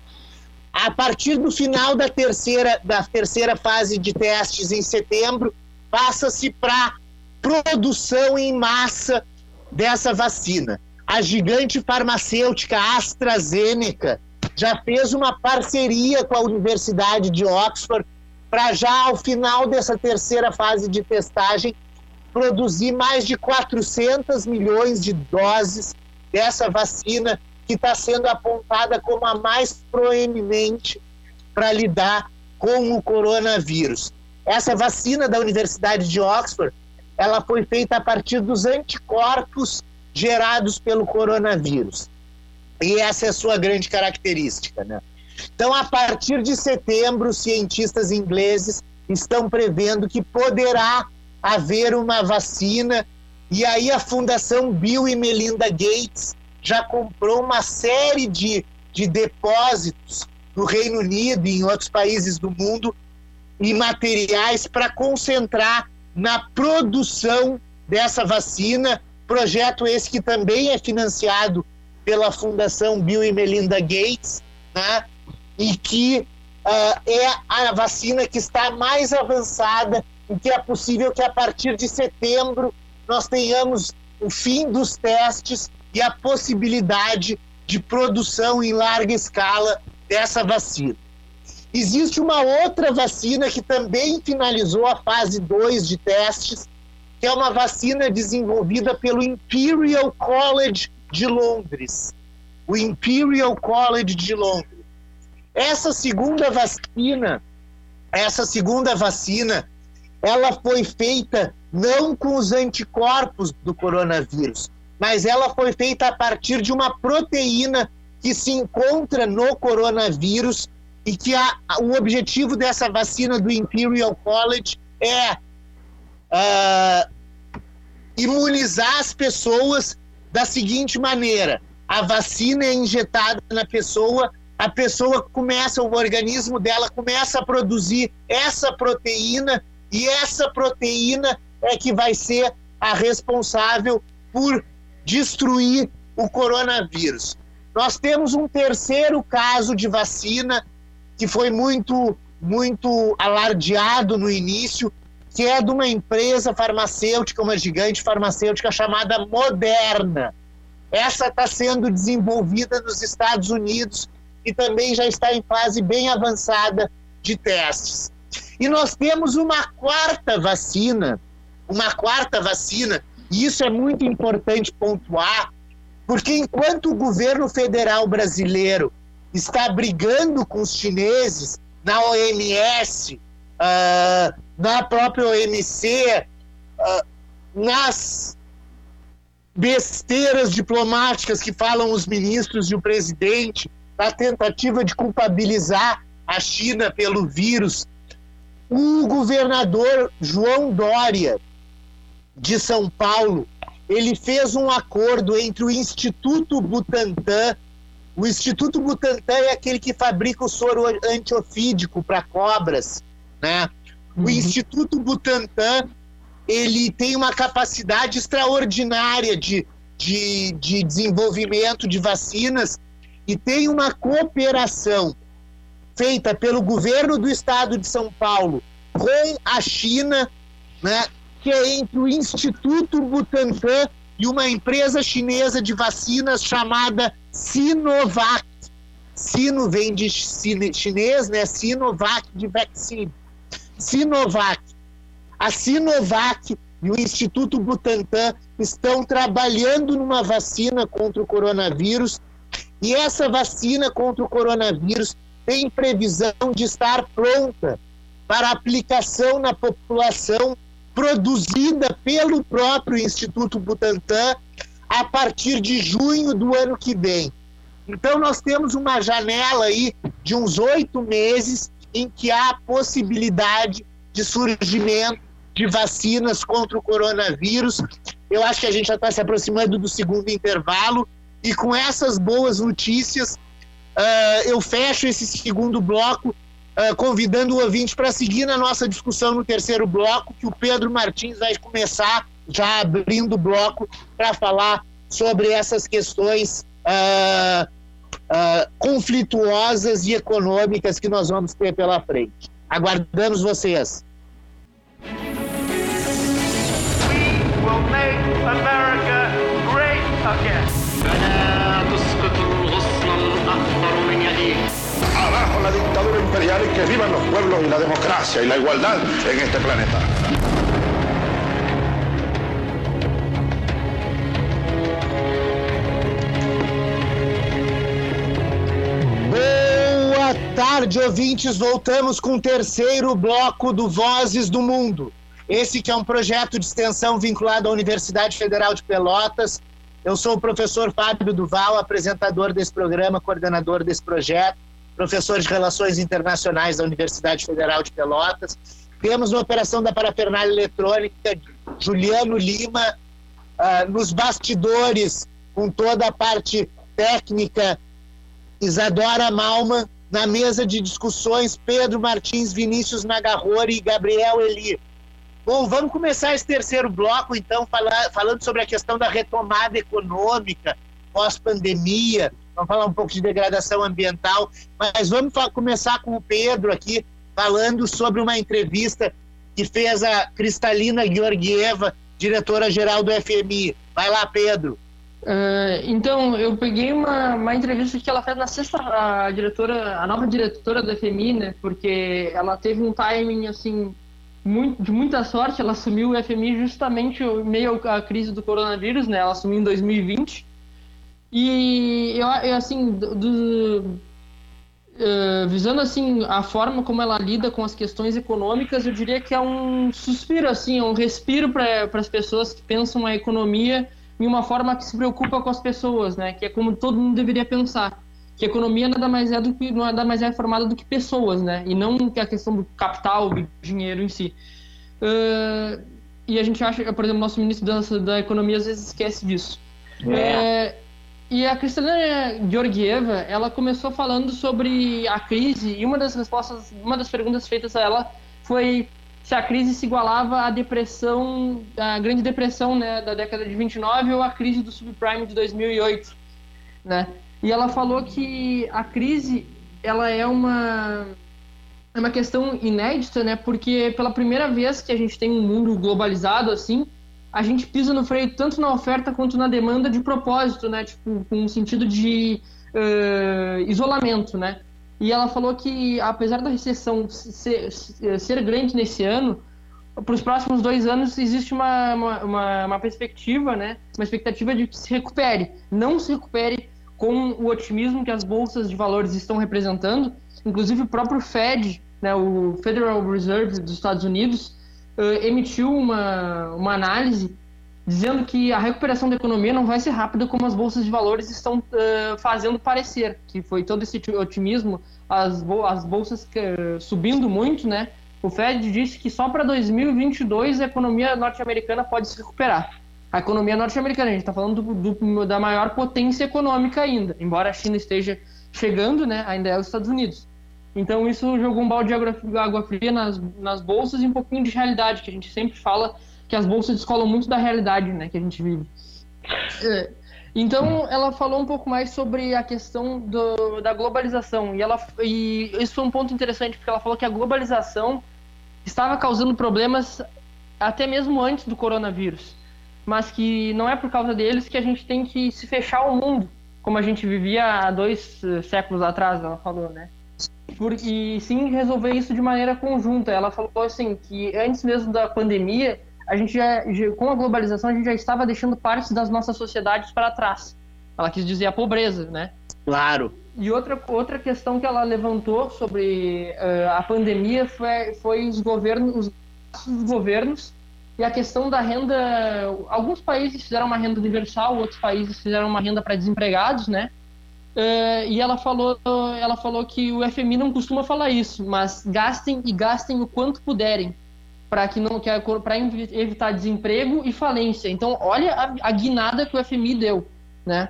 A partir do final da terceira, da terceira fase de testes em setembro, passa-se para produção em massa dessa vacina. A gigante farmacêutica AstraZeneca já fez uma parceria com a Universidade de Oxford para já ao final dessa terceira fase de testagem produzir mais de 400 milhões de doses dessa vacina que está sendo apontada como a mais proeminente para lidar com o coronavírus. Essa vacina da Universidade de Oxford, ela foi feita a partir dos anticorpos gerados pelo coronavírus. E essa é a sua grande característica, né? Então, a partir de setembro, cientistas ingleses estão prevendo que poderá haver uma vacina. E aí, a Fundação Bill e Melinda Gates já comprou uma série de, de depósitos no Reino Unido e em outros países do mundo e materiais para concentrar na produção dessa vacina. Projeto esse que também é financiado pela Fundação Bill e Melinda Gates, né? e que uh, é a vacina que está mais avançada e que é possível que a partir de setembro nós tenhamos o fim dos testes e a possibilidade de produção em larga escala dessa vacina. Existe uma outra vacina que também finalizou a fase 2 de testes, que é uma vacina desenvolvida pelo Imperial College de Londres. O Imperial College de Londres. Essa segunda vacina, essa segunda vacina, ela foi feita não com os anticorpos do coronavírus, mas ela foi feita a partir de uma proteína que se encontra no coronavírus e que a, o objetivo dessa vacina do Imperial College é uh, imunizar as pessoas da seguinte maneira: a vacina é injetada na pessoa, a pessoa começa, o organismo dela começa a produzir essa proteína e essa proteína é que vai ser a responsável por destruir o coronavírus. Nós temos um terceiro caso de vacina que foi muito, muito alardeado no início, que é de uma empresa farmacêutica, uma gigante farmacêutica chamada Moderna. Essa está sendo desenvolvida nos Estados Unidos e também já está em fase bem avançada de testes. E nós temos uma quarta vacina, uma quarta vacina, e isso é muito importante pontuar, porque enquanto o governo federal brasileiro está brigando com os chineses na OMS, uh, ah, na própria OMC, uh, nas besteiras diplomáticas que falam os ministros e o presidente, na tentativa de culpabilizar a China pelo vírus. O governador João Dória, de São Paulo, ele fez um acordo entre o Instituto Butantan. O Instituto Butantan é aquele que fabrica o soro antiofídico para cobras, né? O uhum. Instituto Butantan ele tem uma capacidade extraordinária de, de, de desenvolvimento de vacinas e tem uma cooperação feita pelo governo do estado de São Paulo com a China, né, que é entre o Instituto Butantan e uma empresa chinesa de vacinas chamada Sinovac. Sino vem de chinês, né? Sinovac de vaccine. Sinovac. A Sinovac e o Instituto Butantan estão trabalhando numa vacina contra o coronavírus e essa vacina contra o coronavírus tem previsão de estar pronta para aplicação na população produzida pelo próprio Instituto Butantan a partir de junho do ano que vem. Então, nós temos uma janela aí de uns oito meses em que há possibilidade de surgimento de vacinas contra o coronavírus. Eu acho que a gente já está se aproximando do segundo intervalo e com essas boas notícias, uh, eu fecho esse segundo bloco, uh, convidando o ouvinte para seguir na nossa discussão no terceiro bloco, que o Pedro Martins vai começar já abrindo o bloco para falar sobre essas questões uh, conflituosas e econômicas que nós vamos ter pela frente. Aguardamos vocês. Abajo la dictadura imperial y que vivan los pueblos y la democracia y la igualdad en este planeta. Tarde, ouvintes. Voltamos com o terceiro bloco do Vozes do Mundo. Esse que é um projeto de extensão vinculado à Universidade Federal de Pelotas, eu sou o professor Fábio Duval, apresentador desse programa, coordenador desse projeto, professor de Relações Internacionais da Universidade Federal de Pelotas. Temos na operação da parafernália eletrônica Juliano Lima, uh, nos bastidores, com toda a parte técnica, Isadora Malman, na mesa de discussões, Pedro Martins, Vinícius Nagarrori e Gabriel Eli. Bom, vamos começar esse terceiro bloco, então, falar, falando sobre a questão da retomada econômica pós-pandemia. Vamos falar um pouco de degradação ambiental, mas vamos começar com o Pedro aqui, falando sobre uma entrevista que fez a Cristalina Georgieva, diretora-geral do FMI. Vai lá, Pedro. Uh, então, eu peguei uma, uma entrevista que ela fez na sexta, a diretora, a nova diretora FMI, né? Porque ela teve um timing assim muito, de muita sorte, ela assumiu o FMI justamente meio à crise do coronavírus, né? Ela assumiu em 2020. E eu, eu assim, do, do uh, visando assim a forma como ela lida com as questões econômicas, eu diria que é um suspiro, assim, é um respiro para as pessoas que pensam a economia em uma forma que se preocupa com as pessoas, né? Que é como todo mundo deveria pensar. Que a economia nada mais é do que nada mais é formada do que pessoas, né? E não a questão do capital, do dinheiro em si. Uh, e a gente acha, por exemplo, nosso ministro da, da economia às vezes esquece disso. É. É, e a Cristina Georgieva, ela começou falando sobre a crise e uma das respostas, uma das perguntas feitas a ela foi se a crise se igualava à depressão, à grande depressão, né, da década de 29 ou à crise do subprime de 2008, né? E ela falou que a crise, ela é uma é uma questão inédita, né? Porque pela primeira vez que a gente tem um mundo globalizado assim, a gente pisa no freio tanto na oferta quanto na demanda de propósito, né? Tipo, com um sentido de uh, isolamento, né? E ela falou que, apesar da recessão ser, ser grande nesse ano, para os próximos dois anos existe uma, uma, uma, perspectiva, né? Uma expectativa de que se recupere. Não se recupere com o otimismo que as bolsas de valores estão representando. Inclusive, o próprio Fed, né, o Federal Reserve dos Estados Unidos, uh, emitiu uma, uma análise dizendo que a recuperação da economia não vai ser rápida como as bolsas de valores estão uh, fazendo parecer, que foi todo esse otimismo, as, as bolsas uh, subindo muito, né? O Fed disse que só para 2022 a economia norte-americana pode se recuperar. A economia norte-americana, a gente está falando do, do, da maior potência econômica ainda, embora a China esteja chegando, né? Ainda é os Estados Unidos. Então isso jogou um balde de água fria nas, nas bolsas e um pouquinho de realidade, que a gente sempre fala que as bolsas descolam muito da realidade né, que a gente vive. É, então ela falou um pouco mais sobre a questão do, da globalização e ela e isso foi um ponto interessante porque ela falou que a globalização estava causando problemas até mesmo antes do coronavírus, mas que não é por causa deles que a gente tem que se fechar ao mundo como a gente vivia há dois eh, séculos atrás, ela falou, né? porque sim resolver isso de maneira conjunta. Ela falou assim que antes mesmo da pandemia, a gente já, com a globalização, a gente já estava deixando partes das nossas sociedades para trás. Ela quis dizer a pobreza, né? Claro. E outra, outra questão que ela levantou sobre uh, a pandemia foi, foi os governos, os governos e a questão da renda. Alguns países fizeram uma renda universal, outros países fizeram uma renda para desempregados, né? Uh, e ela falou, ela falou que o FMI não costuma falar isso, mas gastem e gastem o quanto puderem para que não para evitar desemprego e falência. Então, olha a, a, guinada que o FMI deu, né?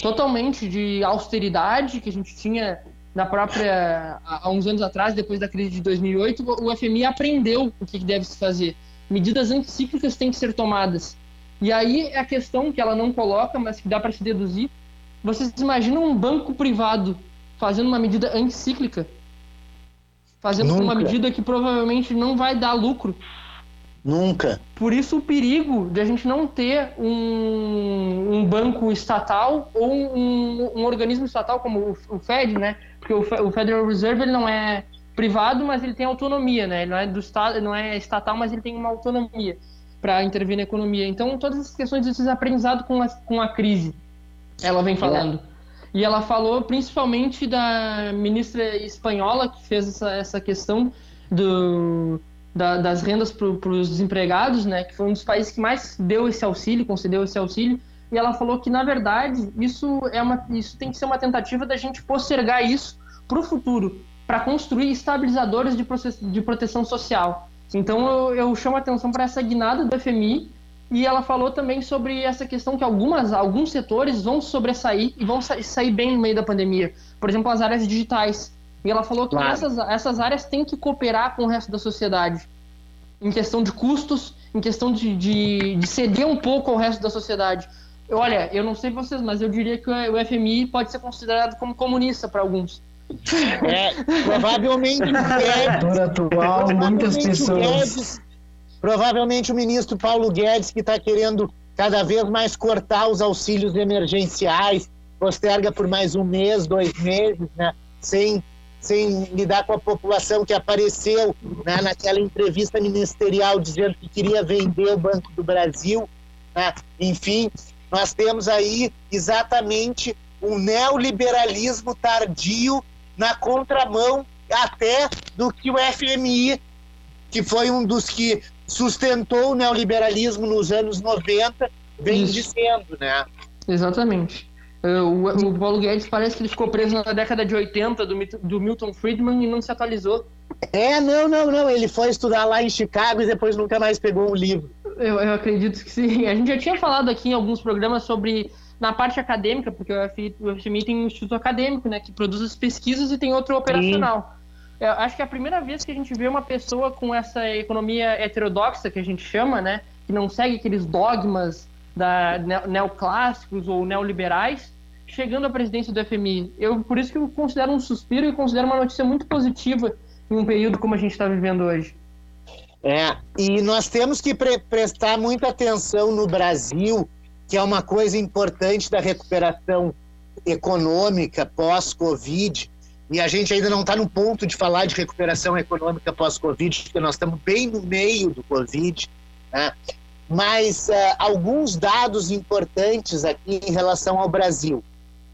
Totalmente de austeridade que a gente tinha na própria há uns anos atrás, depois da crise de 2008, o FMI aprendeu o que deve se fazer. Medidas anticíclicas têm que ser tomadas. E aí é a questão que ela não coloca, mas que dá para se deduzir, vocês imaginam um banco privado fazendo uma medida anticíclica? Fazendo Nunca. uma medida que provavelmente não vai dar lucro. Nunca. Por isso o perigo de a gente não ter um, um banco estatal ou um, um, organismo estatal como o, Fed, né? Porque o, Federal Reserve ele não é privado, mas ele tem autonomia, né? Ele não é do estado, não é estatal, mas ele tem uma autonomia para intervir na economia. Então todas essas questões desses aprendizado com a, com a crise ela vem falando. E ela falou principalmente da ministra espanhola que fez essa, essa questão do, da, das rendas para os desempregados, né? Que foi um dos países que mais deu esse auxílio, concedeu esse auxílio. E ela falou que na verdade isso é uma, isso tem que ser uma tentativa da gente postergar isso para o futuro, para construir estabilizadores de, de proteção social. Então eu, eu chamo a atenção para essa guinada do FMI e ela falou também sobre essa questão que algumas, alguns setores vão sobressair e vão sair bem no meio da pandemia. Por exemplo, as áreas digitais. E ela falou que claro. essas, essas áreas têm que cooperar com o resto da sociedade. Em questão de custos, em questão de, de, de ceder um pouco ao resto da sociedade. Olha, eu não sei vocês, mas eu diria que o FMI pode ser considerado como comunista para alguns. É, provavelmente. Na atual, muitas pessoas. Provavelmente o ministro Paulo Guedes, que está querendo cada vez mais cortar os auxílios emergenciais, posterga por mais um mês, dois meses, né? sem, sem lidar com a população que apareceu né? naquela entrevista ministerial dizendo que queria vender o Banco do Brasil. Né? Enfim, nós temos aí exatamente um neoliberalismo tardio na contramão até do que o FMI, que foi um dos que sustentou o neoliberalismo nos anos 90, vem Isso. dizendo, né? Exatamente. Uh, o, o Paulo Guedes parece que ele ficou preso na década de 80 do, do Milton Friedman e não se atualizou. É, não, não, não. Ele foi estudar lá em Chicago e depois nunca mais pegou um livro. Eu, eu acredito que sim. A gente já tinha falado aqui em alguns programas sobre na parte acadêmica, porque o FMI, o FMI tem um instituto acadêmico, né, que produz as pesquisas e tem outro operacional. Eu acho que é a primeira vez que a gente vê uma pessoa com essa economia heterodoxa que a gente chama, né, que não segue aqueles dogmas da neoclássicos ou neoliberais, chegando à presidência do FMI. Eu por isso que eu considero um suspiro e considero uma notícia muito positiva em um período como a gente está vivendo hoje. É, e nós temos que pre prestar muita atenção no Brasil, que é uma coisa importante da recuperação econômica pós-Covid. E a gente ainda não está no ponto de falar de recuperação econômica pós-Covid, porque nós estamos bem no meio do Covid. Né? Mas uh, alguns dados importantes aqui em relação ao Brasil.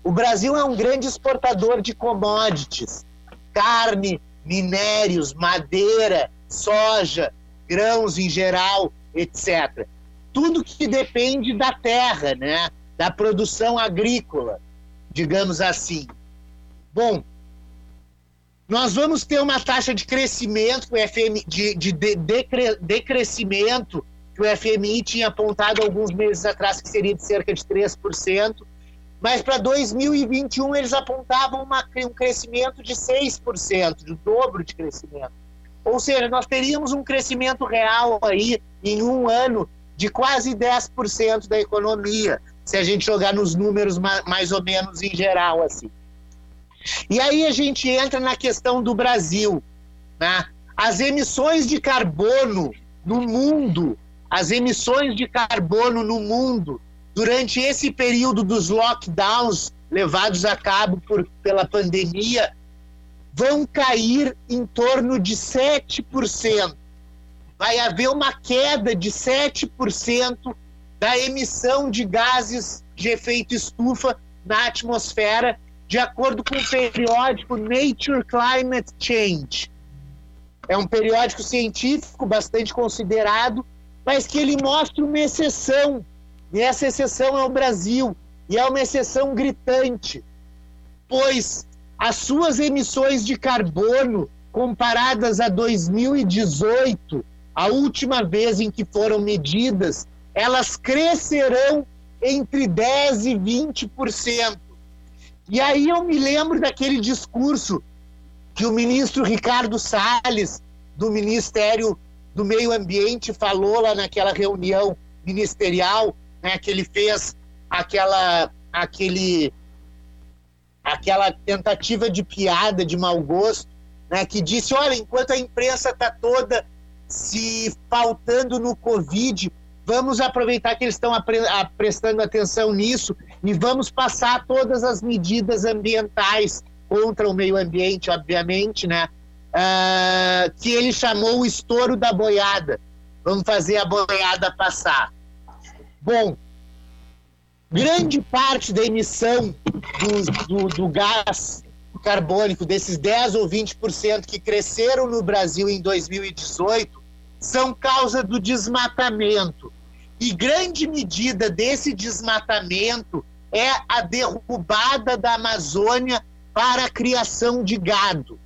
O Brasil é um grande exportador de commodities, carne, minérios, madeira, soja, grãos em geral, etc. Tudo que depende da terra, né? da produção agrícola, digamos assim. Bom, nós vamos ter uma taxa de crescimento, de, de, de decrescimento, que o FMI tinha apontado alguns meses atrás que seria de cerca de 3%, mas para 2021 eles apontavam uma, um crescimento de 6%, de dobro de crescimento. Ou seja, nós teríamos um crescimento real aí em um ano de quase 10% da economia, se a gente jogar nos números mais ou menos em geral assim. E aí a gente entra na questão do Brasil, né? As emissões de carbono no mundo, as emissões de carbono no mundo durante esse período dos lockdowns levados a cabo por, pela pandemia vão cair em torno de 7%. Vai haver uma queda de 7% da emissão de gases de efeito estufa na atmosfera, de acordo com o periódico Nature Climate Change. É um periódico científico bastante considerado, mas que ele mostra uma exceção. E essa exceção é o Brasil. E é uma exceção gritante, pois as suas emissões de carbono comparadas a 2018, a última vez em que foram medidas, elas crescerão entre 10 e 20%. E aí eu me lembro daquele discurso que o ministro Ricardo Salles, do Ministério do Meio Ambiente, falou lá naquela reunião ministerial, né, que ele fez aquela, aquele aquela tentativa de piada de mau gosto, né, que disse: olha, enquanto a imprensa está toda se faltando no Covid, vamos aproveitar que eles estão prestando atenção nisso e vamos passar todas as medidas ambientais contra o meio ambiente, obviamente, né? Uh, que ele chamou o estouro da boiada. Vamos fazer a boiada passar. Bom, grande parte da emissão do, do, do gás carbônico, desses 10 ou 20% que cresceram no Brasil em 2018, são causa do desmatamento. E grande medida desse desmatamento é a derrubada da Amazônia para a criação de gado.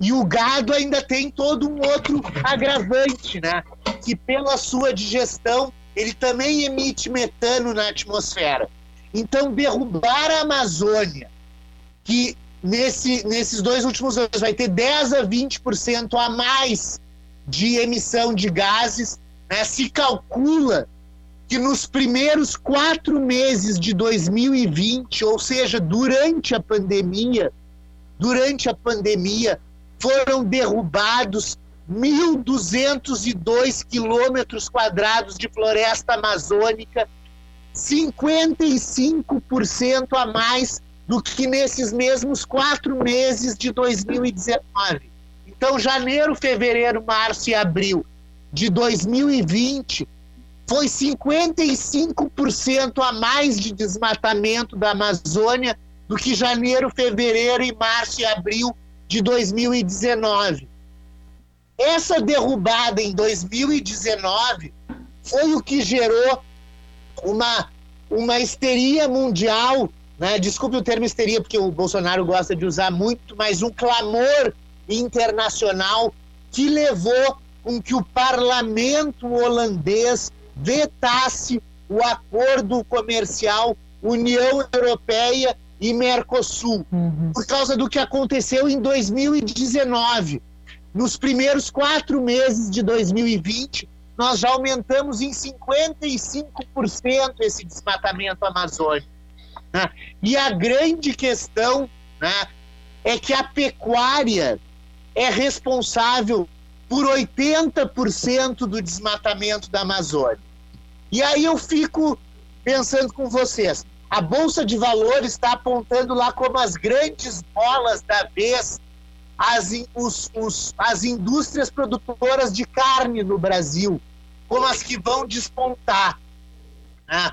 E o gado ainda tem todo um outro agravante, né? Que pela sua digestão ele também emite metano na atmosfera. Então, derrubar a Amazônia, que nesse, nesses dois últimos anos vai ter 10 a 20% a mais de emissão de gases, né? se calcula que nos primeiros quatro meses de 2020, ou seja, durante a pandemia, durante a pandemia, foram derrubados 1.202 quilômetros quadrados de floresta amazônica, 55% a mais do que nesses mesmos quatro meses de 2019. Então, janeiro, fevereiro, março e abril de 2020 foi 55% a mais de desmatamento da Amazônia do que janeiro, fevereiro e março e abril de 2019. Essa derrubada em 2019 foi o que gerou uma, uma histeria mundial, né? desculpe o termo histeria, porque o Bolsonaro gosta de usar muito, mas um clamor internacional que levou com que o parlamento holandês vetasse o acordo comercial União Europeia e Mercosul, uhum. por causa do que aconteceu em 2019. Nos primeiros quatro meses de 2020, nós já aumentamos em 55% esse desmatamento amazônico. Né? E a grande questão né, é que a pecuária é responsável por 80% do desmatamento da Amazônia. E aí eu fico pensando com vocês, a Bolsa de Valores está apontando lá como as grandes bolas da vez as, os, os, as indústrias produtoras de carne no Brasil, como as que vão despontar. Né?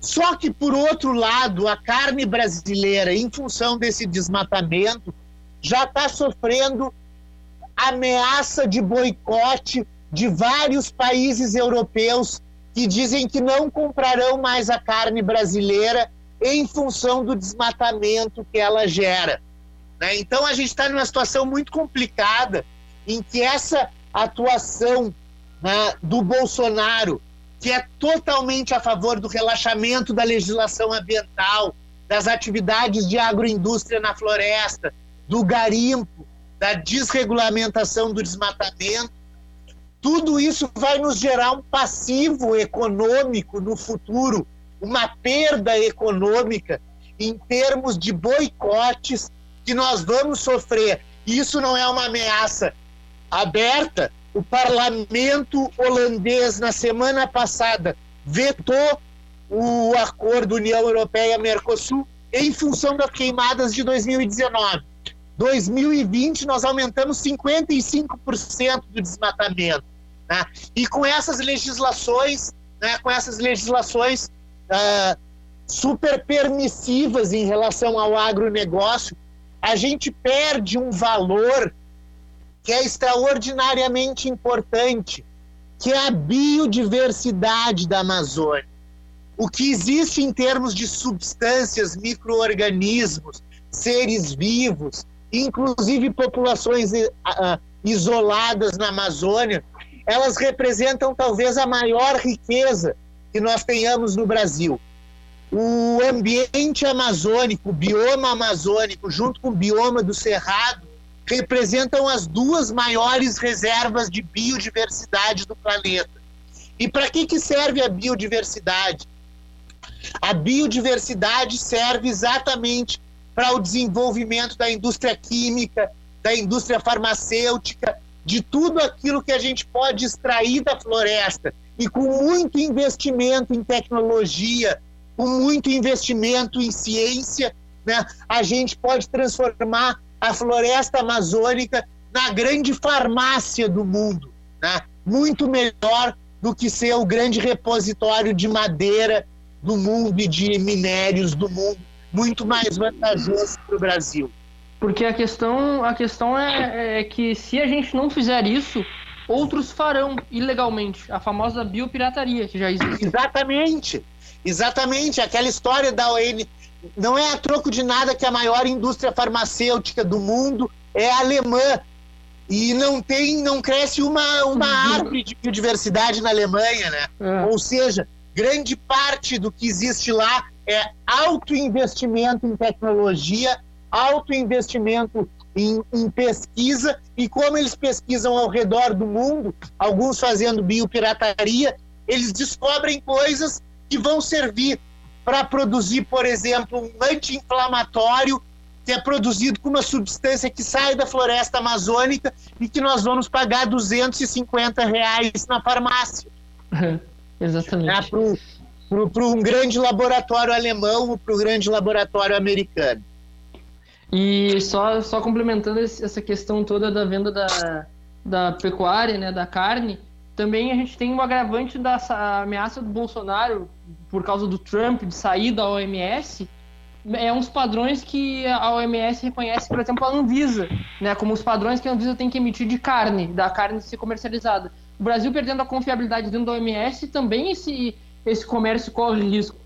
Só que, por outro lado, a carne brasileira, em função desse desmatamento, já está sofrendo ameaça de boicote de vários países europeus que dizem que não comprarão mais a carne brasileira em função do desmatamento que ela gera. Né? Então a gente está numa situação muito complicada em que essa atuação né, do Bolsonaro, que é totalmente a favor do relaxamento da legislação ambiental, das atividades de agroindústria na floresta, do garimpo, da desregulamentação do desmatamento, tudo isso vai nos gerar um passivo econômico no futuro, uma perda econômica em termos de boicotes que nós vamos sofrer. Isso não é uma ameaça aberta. O parlamento holandês, na semana passada, vetou o acordo União Europeia-Mercosul em função das queimadas de 2019. 2020, nós aumentamos 55% do desmatamento. Né? E com essas legislações, né, com essas legislações uh, super permissivas em relação ao agronegócio, a gente perde um valor que é extraordinariamente importante, que é a biodiversidade da Amazônia. O que existe em termos de substâncias, micro-organismos, seres vivos, inclusive populações uh, isoladas na Amazônia, elas representam talvez a maior riqueza que nós tenhamos no Brasil. O ambiente amazônico, o bioma amazônico, junto com o bioma do Cerrado, representam as duas maiores reservas de biodiversidade do planeta. E para que, que serve a biodiversidade? A biodiversidade serve exatamente para o desenvolvimento da indústria química, da indústria farmacêutica, de tudo aquilo que a gente pode extrair da floresta. E com muito investimento em tecnologia, com muito investimento em ciência, né, a gente pode transformar a floresta amazônica na grande farmácia do mundo. Né? Muito melhor do que ser o grande repositório de madeira do mundo e de minérios do mundo. Muito mais vantajoso para o Brasil. Porque a questão, a questão é, é, que se a gente não fizer isso, outros farão ilegalmente. A famosa biopirataria que já existe. Exatamente. Exatamente. Aquela história da ON. Não é a troco de nada que a maior indústria farmacêutica do mundo é alemã. E não tem, não cresce uma, uma uhum. árvore de biodiversidade na Alemanha, né? É. Ou seja, grande parte do que existe lá é alto investimento em tecnologia alto investimento em, em, pesquisa e como eles pesquisam ao redor do mundo, alguns fazendo biopirataria, eles descobrem coisas que vão servir para produzir, por exemplo, um anti-inflamatório que é produzido com uma substância que sai da floresta amazônica e que nós vamos pagar 250 reais na farmácia. Exatamente. Para um grande laboratório alemão ou para um grande laboratório americano. E só, só complementando essa questão toda da venda da, da pecuária, né, da carne, também a gente tem um agravante da ameaça do Bolsonaro por causa do Trump de sair da OMS, é dos padrões que a OMS reconhece, por exemplo, a Anvisa, né, como os padrões que a Anvisa tem que emitir de carne, da carne ser comercializada. O Brasil perdendo a confiabilidade dentro da OMS, também esse, esse comércio corre risco.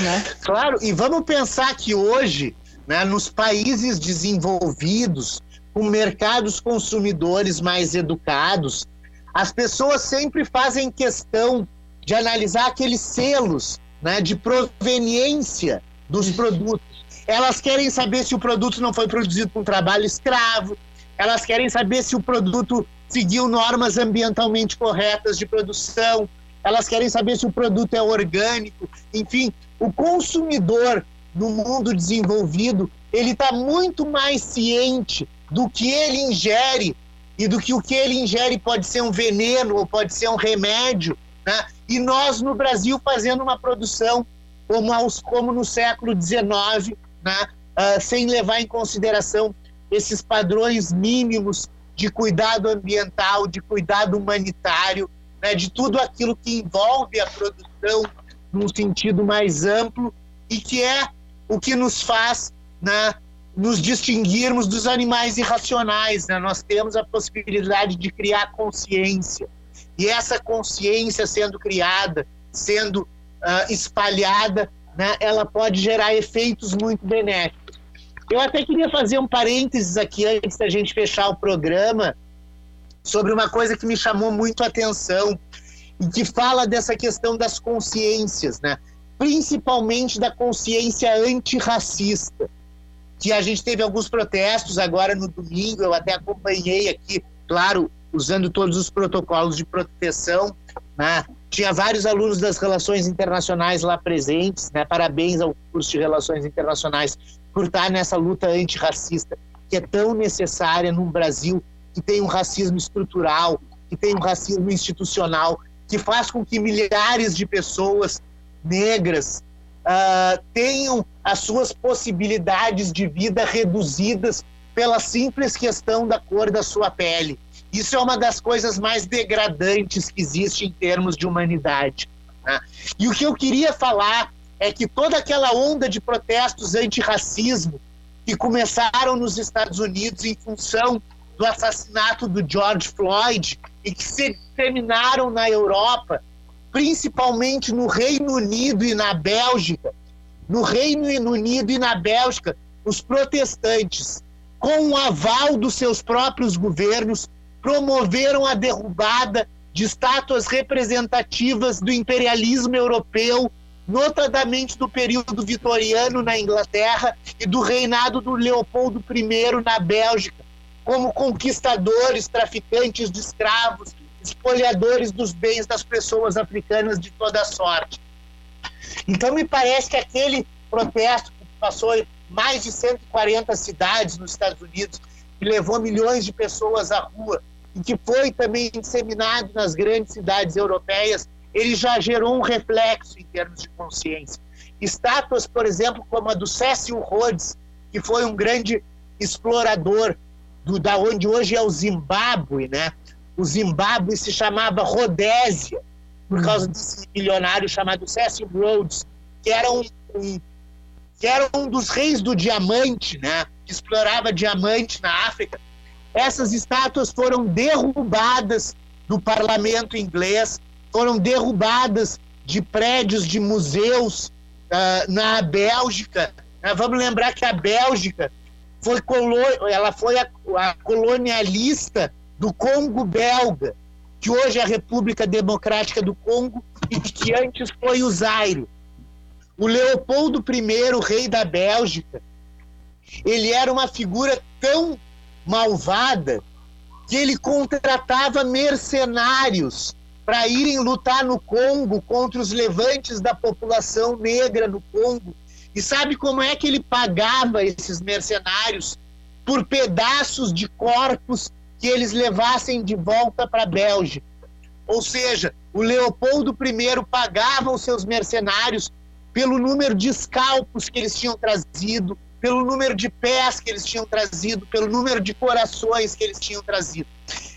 Né? Claro, e vamos pensar que hoje, né, nos países desenvolvidos, com mercados consumidores mais educados, as pessoas sempre fazem questão de analisar aqueles selos né, de proveniência dos produtos. Elas querem saber se o produto não foi produzido com trabalho escravo, elas querem saber se o produto seguiu normas ambientalmente corretas de produção, elas querem saber se o produto é orgânico. Enfim, o consumidor no mundo desenvolvido ele está muito mais ciente do que ele ingere e do que o que ele ingere pode ser um veneno ou pode ser um remédio, né? E nós no Brasil fazendo uma produção como, aos, como no século XIX, né? Uh, sem levar em consideração esses padrões mínimos de cuidado ambiental, de cuidado humanitário, né? de tudo aquilo que envolve a produção num sentido mais amplo e que é o que nos faz né, nos distinguirmos dos animais irracionais. Né? Nós temos a possibilidade de criar consciência. E essa consciência sendo criada, sendo uh, espalhada, né, ela pode gerar efeitos muito benéficos. Eu até queria fazer um parênteses aqui antes da gente fechar o programa sobre uma coisa que me chamou muito a atenção e que fala dessa questão das consciências, né? Principalmente da consciência antirracista que a gente teve alguns protestos agora no domingo, eu até acompanhei aqui, claro, usando todos os protocolos de proteção, né? Tinha vários alunos das relações internacionais lá presentes, né? Parabéns ao curso de relações internacionais por estar nessa luta antirracista que é tão necessária num Brasil que tem um racismo estrutural, que tem um racismo institucional, que faz com que milhares de pessoas negras uh, tenham as suas possibilidades de vida reduzidas pela simples questão da cor da sua pele. Isso é uma das coisas mais degradantes que existe em termos de humanidade. Né? E o que eu queria falar é que toda aquela onda de protestos antirracismo que começaram nos Estados Unidos em função do assassinato do George Floyd e que se terminaram na Europa principalmente no Reino Unido e na Bélgica. No Reino Unido e na Bélgica, os protestantes, com o aval dos seus próprios governos, promoveram a derrubada de estátuas representativas do imperialismo europeu, notadamente do período vitoriano na Inglaterra e do reinado do Leopoldo I na Bélgica, como conquistadores, traficantes de escravos, espoliadores dos bens das pessoas africanas de toda sorte. Então, me parece que aquele protesto que passou em mais de 140 cidades nos Estados Unidos, que levou milhões de pessoas à rua, e que foi também disseminado nas grandes cidades europeias, ele já gerou um reflexo em termos de consciência. Estátuas, por exemplo, como a do Cecil Rhodes, que foi um grande explorador do, da onde hoje é o Zimbábue, né? O Zimbábue se chamava Rodésia, por uhum. causa desse milionário chamado Cecil Rhodes, que era um, um, que era um dos reis do diamante, né? que explorava diamante na África. Essas estátuas foram derrubadas do parlamento inglês, foram derrubadas de prédios de museus uh, na Bélgica. Uh, vamos lembrar que a Bélgica foi, colo ela foi a, a colonialista do Congo belga, que hoje é a República Democrática do Congo e que antes foi o Zaire. O Leopoldo I, rei da Bélgica, ele era uma figura tão malvada que ele contratava mercenários para irem lutar no Congo contra os levantes da população negra no Congo. E sabe como é que ele pagava esses mercenários? Por pedaços de corpos que eles levassem de volta para a Bélgica. Ou seja, o Leopoldo I pagava os seus mercenários pelo número de escalpos que eles tinham trazido, pelo número de pés que eles tinham trazido, pelo número de corações que eles tinham trazido.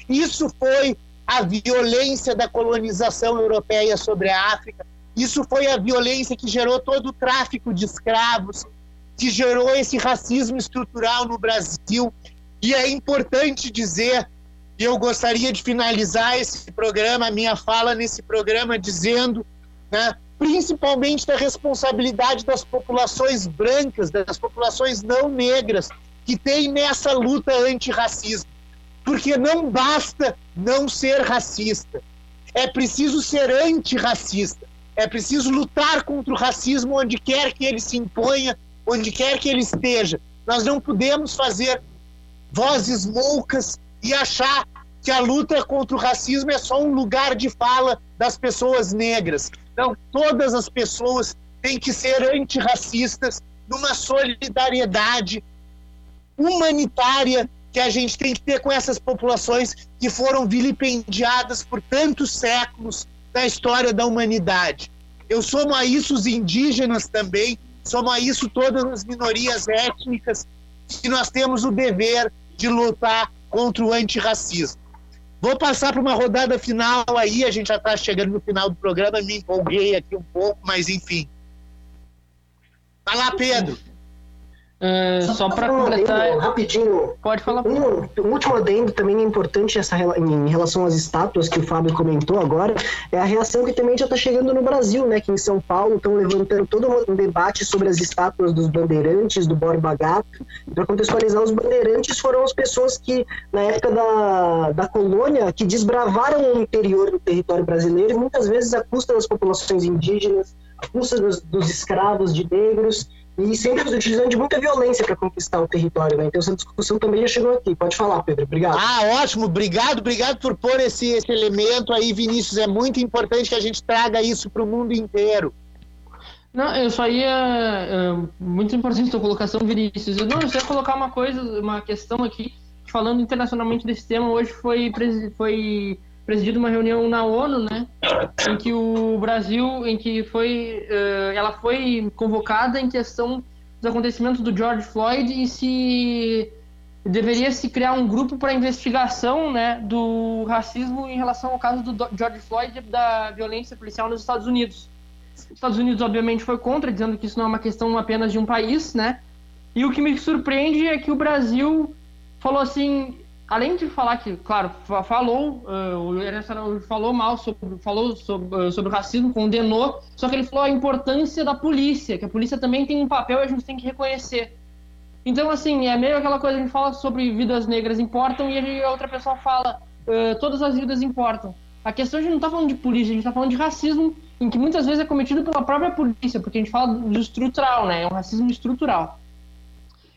Isso foi a violência da colonização europeia sobre a África. Isso foi a violência que gerou todo o tráfico de escravos, que gerou esse racismo estrutural no Brasil. E é importante dizer, e eu gostaria de finalizar esse programa, minha fala nesse programa, dizendo, né, principalmente da responsabilidade das populações brancas, das populações não negras, que tem nessa luta antirracismo. Porque não basta não ser racista, é preciso ser antirracista, é preciso lutar contra o racismo onde quer que ele se imponha, onde quer que ele esteja. Nós não podemos fazer vozes loucas e achar que a luta contra o racismo é só um lugar de fala das pessoas negras. Não, todas as pessoas têm que ser antirracistas numa solidariedade humanitária que a gente tem que ter com essas populações que foram vilipendiadas por tantos séculos da história da humanidade. Eu somo a isso os indígenas também, somo a isso todas as minorias étnicas, que nós temos o dever de lutar contra o antirracismo. Vou passar para uma rodada final aí, a gente já está chegando no final do programa, me empolguei aqui um pouco, mas enfim. Vai lá, Pedro. Uh, só para completar. Adendo, rapidinho. Pode falar. Um, um, último adendo também é importante essa, em relação às estátuas que o Fábio comentou agora, é a reação que também já está chegando no Brasil, né? Que em São Paulo estão levantando todo um debate sobre as estátuas dos bandeirantes, do Borba Gato. Para contextualizar, os bandeirantes foram as pessoas que, na época da, da colônia, que desbravaram o interior do território brasileiro, e muitas vezes à custa das populações indígenas, à custa dos, dos escravos, de negros e sempre utilizando de muita violência para conquistar o território, né? Então essa discussão também já chegou aqui. Pode falar, Pedro. Obrigado. Ah, ótimo. Obrigado, obrigado por pôr esse, esse elemento aí, Vinícius. É muito importante que a gente traga isso para o mundo inteiro. Não, eu só ia. É, muito importante a sua colocação, Vinícius. Eu, não, eu só ia colocar uma coisa, uma questão aqui, falando internacionalmente desse tema. Hoje foi, foi presidido uma reunião na ONU, né, em que o Brasil, em que foi, uh, ela foi convocada em questão dos acontecimentos do George Floyd e se deveria se criar um grupo para investigação, né, do racismo em relação ao caso do George Floyd da violência policial nos Estados Unidos. Os Estados Unidos obviamente foi contra, dizendo que isso não é uma questão apenas de um país, né? E o que me surpreende é que o Brasil falou assim, além de falar que, claro, falou, uh, o Ernesto falou mal sobre, falou sobre, uh, sobre o racismo, condenou, só que ele falou a importância da polícia, que a polícia também tem um papel e a gente tem que reconhecer. Então, assim, é meio aquela coisa, a gente fala sobre vidas negras importam e a outra pessoa fala, uh, todas as vidas importam. A questão a gente não está falando de polícia, a gente está falando de racismo, em que muitas vezes é cometido pela própria polícia, porque a gente fala do estrutural, né? É um racismo estrutural.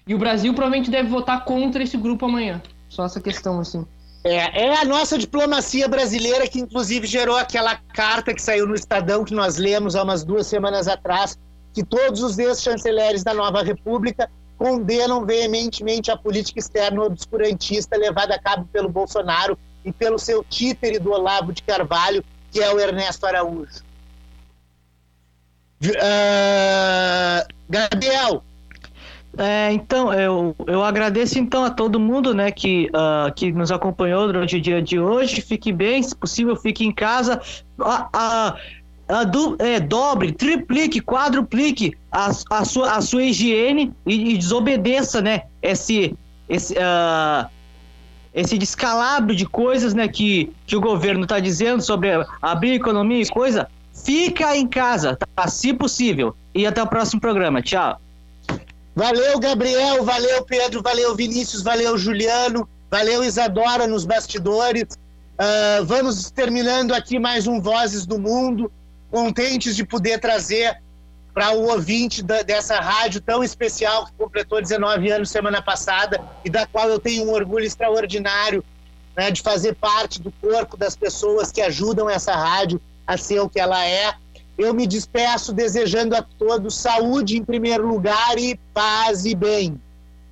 E o Brasil provavelmente deve votar contra esse grupo amanhã. Só essa questão, assim. É, é a nossa diplomacia brasileira que, inclusive, gerou aquela carta que saiu no Estadão, que nós lemos há umas duas semanas atrás, que todos os ex-chanceleres da nova república condenam veementemente a política externa obscurantista levada a cabo pelo Bolsonaro e pelo seu títere do Olavo de Carvalho, que é o Ernesto Araújo. Uh, Gabriel, é, então, eu, eu agradeço então a todo mundo né, que, uh, que nos acompanhou durante o dia de hoje. Fique bem, se possível, fique em casa. A, a, a do, é, dobre, triplique, quadruplique a, a, sua, a sua higiene e, e desobedeça né, esse, esse, uh, esse descalabro de coisas né, que, que o governo está dizendo sobre abrir economia e coisa. Fica em casa, tá? se possível. E até o próximo programa. Tchau. Valeu, Gabriel, valeu, Pedro, valeu, Vinícius, valeu, Juliano, valeu, Isadora nos bastidores. Uh, vamos terminando aqui mais um Vozes do Mundo, contentes de poder trazer para o ouvinte da, dessa rádio tão especial que completou 19 anos semana passada e da qual eu tenho um orgulho extraordinário né, de fazer parte do corpo das pessoas que ajudam essa rádio a ser o que ela é. Eu me despeço desejando a todos saúde em primeiro lugar e paz e bem.